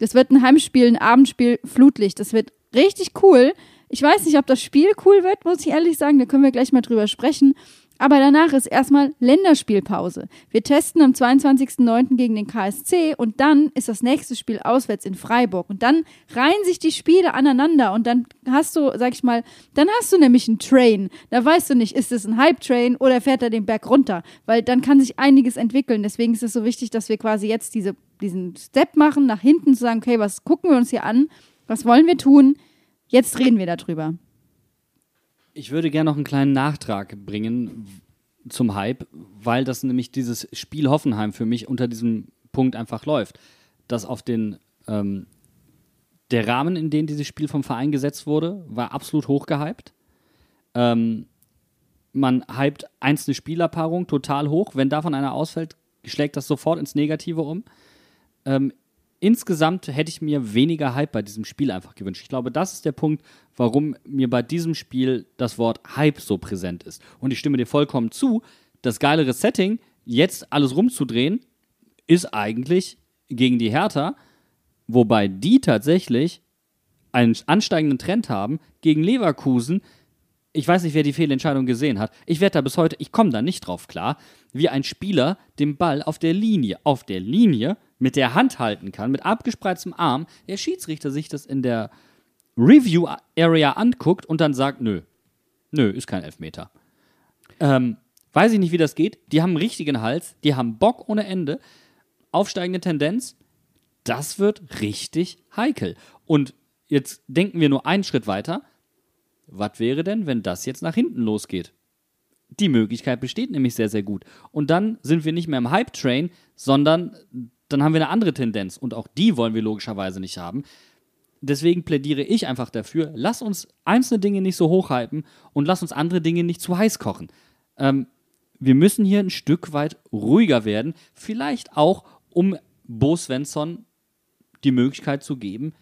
Das wird ein Heimspiel, ein Abendspiel, Flutlicht. Das wird richtig cool. Ich weiß nicht, ob das Spiel cool wird, muss ich ehrlich sagen. Da können wir gleich mal drüber sprechen. Aber danach ist erstmal Länderspielpause. Wir testen am 22.09. gegen den KSC und dann ist das nächste Spiel auswärts in Freiburg. Und dann reihen sich die Spiele aneinander und dann hast du, sag ich mal, dann hast du nämlich einen Train. Da weißt du nicht, ist es ein Hype-Train oder fährt er den Berg runter? Weil dann kann sich einiges entwickeln. Deswegen ist es so wichtig, dass wir quasi jetzt diese, diesen Step machen, nach hinten zu sagen, okay, was gucken wir uns hier an? Was wollen wir tun? Jetzt reden wir darüber. Ich würde gerne noch einen kleinen Nachtrag bringen zum Hype, weil das nämlich dieses Spiel Hoffenheim für mich unter diesem Punkt einfach läuft. Dass auf den ähm, der Rahmen, in den dieses Spiel vom Verein gesetzt wurde, war absolut hochgehypt. Ähm, man hypt einzelne Spielerpaarung total hoch. Wenn davon einer ausfällt, schlägt das sofort ins Negative um. Ähm, insgesamt hätte ich mir weniger Hype bei diesem Spiel einfach gewünscht. Ich glaube, das ist der Punkt, warum mir bei diesem Spiel das Wort Hype so präsent ist. Und ich stimme dir vollkommen zu, das geilere Setting, jetzt alles rumzudrehen, ist eigentlich gegen die Hertha, wobei die tatsächlich einen ansteigenden Trend haben gegen Leverkusen. Ich weiß nicht, wer die Fehlentscheidung gesehen hat. Ich werde da bis heute, ich komme da nicht drauf klar, wie ein Spieler den Ball auf der Linie, auf der Linie mit der Hand halten kann, mit abgespreiztem Arm, der Schiedsrichter sich das in der Review-Area anguckt und dann sagt, nö, nö, ist kein Elfmeter. Ähm, weiß ich nicht, wie das geht. Die haben einen richtigen Hals, die haben Bock ohne Ende, aufsteigende Tendenz. Das wird richtig heikel. Und jetzt denken wir nur einen Schritt weiter. Was wäre denn, wenn das jetzt nach hinten losgeht? Die Möglichkeit besteht nämlich sehr, sehr gut. Und dann sind wir nicht mehr im Hype-Train, sondern dann haben wir eine andere Tendenz. Und auch die wollen wir logischerweise nicht haben. Deswegen plädiere ich einfach dafür, lass uns einzelne Dinge nicht so hochhypen und lass uns andere Dinge nicht zu heiß kochen. Ähm, wir müssen hier ein Stück weit ruhiger werden. Vielleicht auch, um Bo Svensson die Möglichkeit zu geben,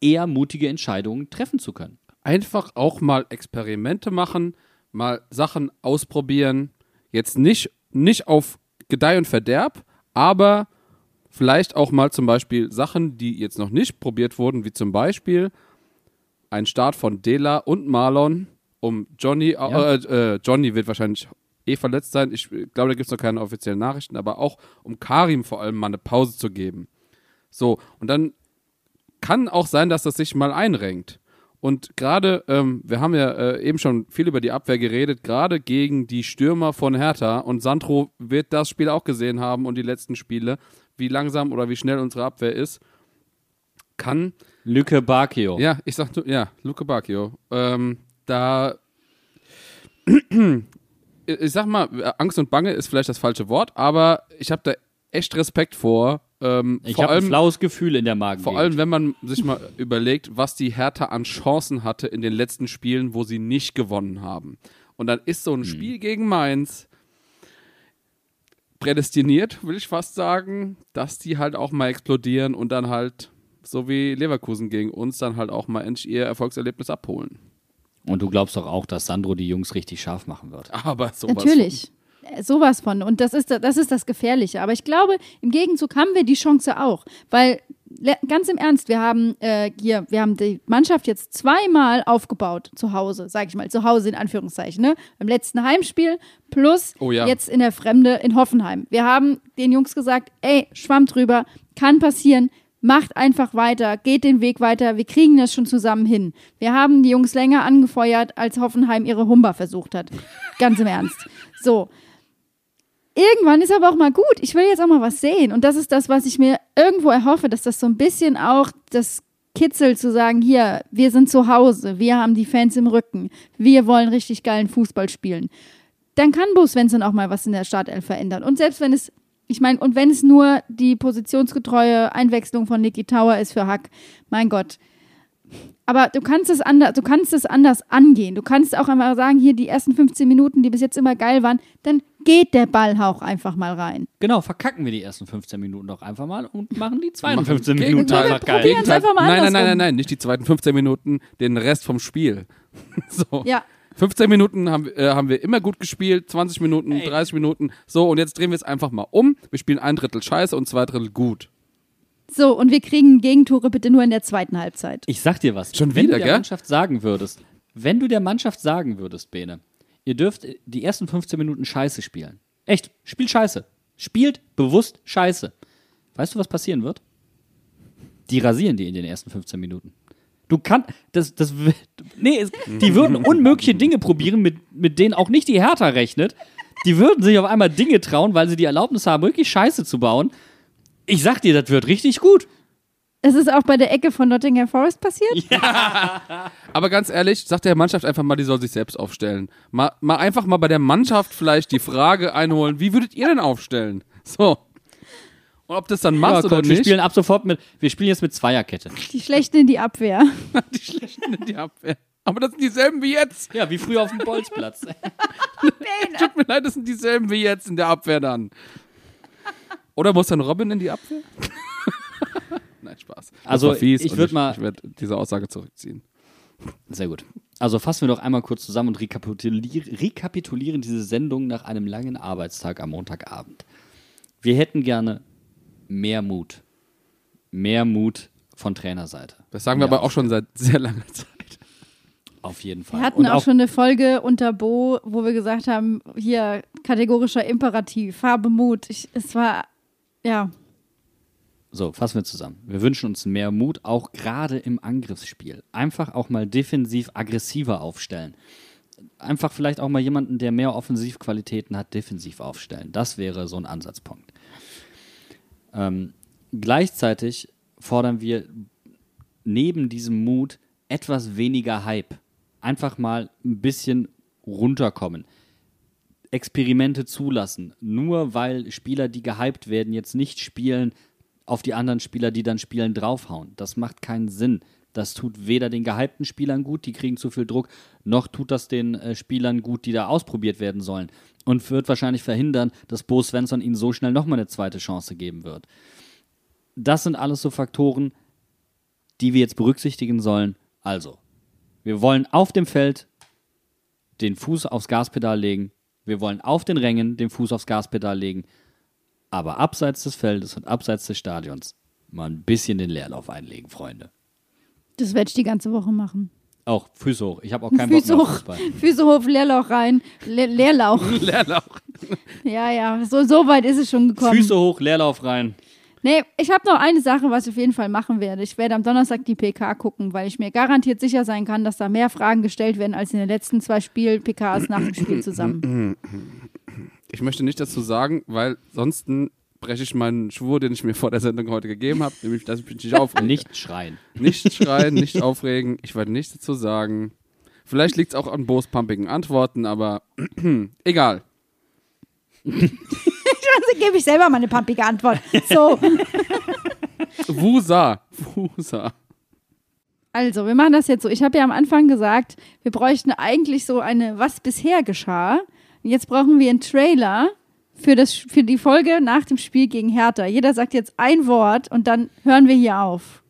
eher mutige Entscheidungen treffen zu können. einfach auch mal Experimente machen, mal Sachen ausprobieren. Jetzt nicht, nicht auf Gedeih und Verderb, aber vielleicht auch mal zum Beispiel Sachen, die jetzt noch nicht probiert wurden, wie zum Beispiel ein Start von Dela und Marlon, um Johnny, Ja. äh, äh, Johnny wird wahrscheinlich eh verletzt sein. Ich glaube, da gibt es noch keine offiziellen Nachrichten, aber auch um Karim vor allem mal eine Pause zu geben. So, und dann kann auch sein, dass das sich mal einrenkt. Und gerade, ähm, wir haben ja äh, eben schon viel über die Abwehr geredet, gerade gegen die Stürmer von Hertha. Und Sandro wird das Spiel auch gesehen haben und die letzten Spiele, wie langsam oder wie schnell unsere Abwehr ist. Kann, Lücke Bakio. ja, ich sag nur, ja, Luke Bacchio. Ähm, da, ich sag mal, Angst und Bange ist vielleicht das falsche Wort, aber ich habe da echt Respekt vor. Ähm, Ich habe ein flaues Gefühl in der Magen. vor allem, wenn man sich mal überlegt, was die Hertha an Chancen hatte in den letzten Spielen, wo sie nicht gewonnen haben. Und dann ist so ein Spiel gegen Mainz prädestiniert, will ich fast sagen, dass die halt auch mal explodieren und dann halt, so wie Leverkusen gegen uns, dann halt auch mal endlich ihr Erfolgserlebnis abholen. Und du glaubst doch auch, dass Sandro die Jungs richtig scharf machen wird. Aber sowas. Natürlich. Äh, Sowas von. Und das ist, das ist das Gefährliche. Aber ich glaube, im Gegenzug haben wir die Chance auch. Weil, ganz im Ernst, wir haben äh, hier, wir haben die Mannschaft jetzt zweimal aufgebaut zu Hause, sag ich mal, zu Hause in Anführungszeichen, ne? Beim letzten Heimspiel plus Oh ja. jetzt in der Fremde in Hoffenheim. Wir haben den Jungs gesagt, ey, schwamm drüber, kann passieren. Macht einfach weiter, geht den Weg weiter, wir kriegen das schon zusammen hin. Wir haben die Jungs länger angefeuert, als Hoffenheim ihre Humba versucht hat. Ganz im Ernst. So, irgendwann ist aber auch mal gut. Ich will jetzt auch mal was sehen. Und das ist das, was ich mir irgendwo erhoffe, dass das so ein bisschen auch das kitzelt, zu sagen, hier, wir sind zu Hause, wir haben die Fans im Rücken, wir wollen richtig geilen Fußball spielen. Dann kann Bo Svensson auch mal was in der Startelf verändern. Und selbst wenn es, ich meine, und wenn es nur die positionsgetreue Einwechslung von Niki Tower ist für Hack, mein Gott. Aber du kannst es anders, du kannst es anders angehen. Du kannst auch einmal sagen, hier die ersten 15 Minuten, die bis jetzt immer geil waren, dann geht der Ballhauch einfach mal rein. Genau, verkacken wir die ersten 15 Minuten doch einfach mal und machen die zweiten 15 Gegen- Minuten Wir einfach geil. einfach mal nein, nein, nein, nein, nein, nicht die zweiten 15 Minuten, den Rest vom Spiel. so. Ja, 15 Minuten haben, äh, haben wir immer gut gespielt, 20 Minuten, 30 Minuten. So, und jetzt drehen wir es einfach mal um. Wir spielen ein Drittel scheiße und zwei Drittel gut. So, und wir kriegen Gegentore bitte nur in der zweiten Halbzeit. Ich sag dir was. Schon wenn wieder, du der gell? Mannschaft sagen würdest, wenn du der Mannschaft sagen würdest, Bene, ihr dürft die ersten 15 Minuten Scheiße spielen. Echt, spielt Scheiße. Spielt bewusst Scheiße. Weißt du, was passieren wird? Die rasieren die in den ersten 15 Minuten. Du kannst, das, das, nee, es, die würden unmögliche Dinge probieren, mit, mit denen auch nicht die Hertha rechnet. Die würden sich auf einmal Dinge trauen, weil sie die Erlaubnis haben, wirklich Scheiße zu bauen. Ich sag dir, das wird richtig gut. Es ist auch bei der Ecke von Nottingham Forest passiert. Aber ganz ehrlich, sagt der Mannschaft einfach mal, die soll sich selbst aufstellen. Mal, mal einfach mal bei der Mannschaft vielleicht die Frage einholen, wie würdet ihr denn aufstellen? So. Und ob das dann Ja, machst oder Coach, wir nicht, spielen ab sofort mit, wir spielen jetzt mit Zweierkette. Die Schlechten in die Abwehr. die Schlechten in die Abwehr. Aber das sind dieselben wie jetzt. Ja, wie früher auf dem Bolzplatz. Tut mir leid, das sind dieselben wie jetzt in der Abwehr dann. Oder muss dann Robin in die Abwehr? Nein, Spaß. Das Also, war fies ich und würd mal- Ich werde diese Aussage zurückziehen. Sehr gut. Also fassen wir doch einmal kurz zusammen und rekapitulier rekapitulieren diese Sendung nach einem langen Arbeitstag am Montagabend. Wir hätten gerne mehr Mut. Mehr Mut von Trainerseite. Das sagen wir Mehr aber auch schon seit sehr langer Zeit. Auf jeden Fall. Wir hatten Und auch, schon eine Folge unter Bo, wo wir gesagt haben, hier kategorischer Imperativ, Farbe Mut. Ich, es war, ja, So, fassen wir zusammen. Wir wünschen uns mehr Mut, auch gerade im Angriffsspiel. Einfach auch mal defensiv aggressiver aufstellen. Einfach vielleicht auch mal jemanden, der mehr Offensivqualitäten hat, defensiv aufstellen. Das wäre so ein Ansatzpunkt. Ähm, gleichzeitig fordern wir neben diesem Mut etwas weniger Hype. Einfach mal ein bisschen runterkommen. Experimente zulassen. Nur weil Spieler, die gehypt werden, jetzt nicht spielen, auf die anderen Spieler, die dann spielen, draufhauen. Das macht keinen Sinn. Das tut weder den gehypten Spielern gut, die kriegen zu viel Druck, noch tut das den äh, Spielern gut, die da ausprobiert werden sollen. Und wird wahrscheinlich verhindern, dass Bo Svensson ihnen so schnell nochmal eine zweite Chance geben wird. Das sind alles so Faktoren, die wir jetzt berücksichtigen sollen. Also, wir wollen auf dem Feld den Fuß aufs Gaspedal legen. Wir wollen auf den Rängen den Fuß aufs Gaspedal legen. Aber abseits des Feldes und abseits des Stadions mal ein bisschen den Leerlauf einlegen, Freunde. Das werde ich die ganze Woche machen. Auch Füße hoch. Ich habe auch keinen Bock Füße mehr auf hoch, Fußball. Füße hoch, Leerlauch rein. Le Leerlauch. Leerlauf. Ja, ja, so, so weit ist es schon gekommen. Füße hoch, Leerlauf rein. Nee, ich habe noch eine Sache, was ich auf jeden Fall machen werde. Ich werde am Donnerstag die PK gucken, weil ich mir garantiert sicher sein kann, dass da mehr Fragen gestellt werden als in den letzten zwei Spiel-PKs nach dem Spiel zusammen. Ich möchte nicht dazu sagen, weil sonst breche ich meinen Schwur, den ich mir vor der Sendung heute gegeben habe, nämlich, dass ich mich nicht aufrege. Nicht schreien. Nicht schreien, nicht aufregen. Ich werde nichts dazu sagen. Vielleicht liegt es auch an Bo's pumpigen Antworten, aber egal. Also gebe ich selber mal eine pumpige Antwort. So, Wusa. Wusa. also, wir machen das jetzt so. Ich habe ja am Anfang gesagt, wir bräuchten eigentlich so eine Was bisher geschah. Und jetzt brauchen wir einen Trailer für, das, für die Folge nach dem Spiel gegen Hertha. Jeder sagt jetzt ein Wort und dann hören wir hier auf.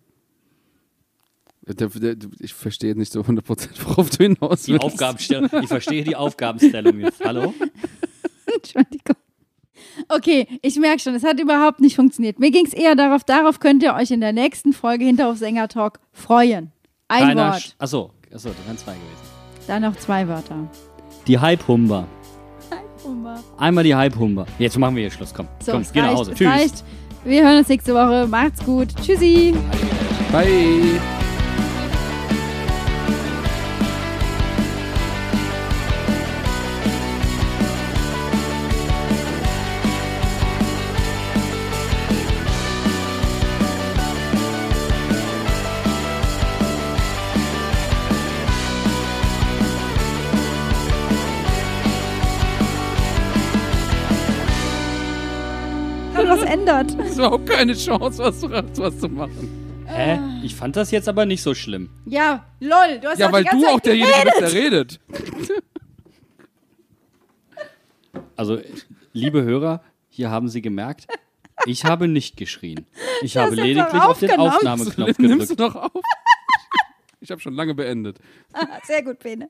Ich verstehe nicht so 100%, worauf du hinaus Die willst. Aufgabenstellung. Ich verstehe die Aufgabenstellung jetzt. Hallo? Entschuldigung. Okay, ich merke schon, es hat überhaupt nicht funktioniert. Mir ging es eher darauf, darauf könnt ihr euch in der nächsten Folge Hinterhof Sänger Talk freuen. Ein Keiner Wort, Achso, achso, das wären zwei gewesen. dann noch zwei Wörter. Die Hype-Humber. Einmal die Hype-Humber. Jetzt machen wir hier Schluss. Komm, So, komm, geh nach Hause. Tschüss. reicht. Wir hören uns nächste Woche. Macht's gut. Tschüssi. Bye. War auch keine Chance, was, was zu machen. Hä? Ich fand das jetzt aber nicht so schlimm. Ja, lol. Du hast Ja, doch weil die ganze du auch derjenige bist, der redet. Also, liebe Hörer, hier haben Sie gemerkt, ich habe nicht geschrien. Ich habe hast lediglich doch auf den aufgenommen. Aufnahmeknopf Nimmst gedrückt. du noch auf? Ich habe schon lange beendet. Sehr gut, Bene.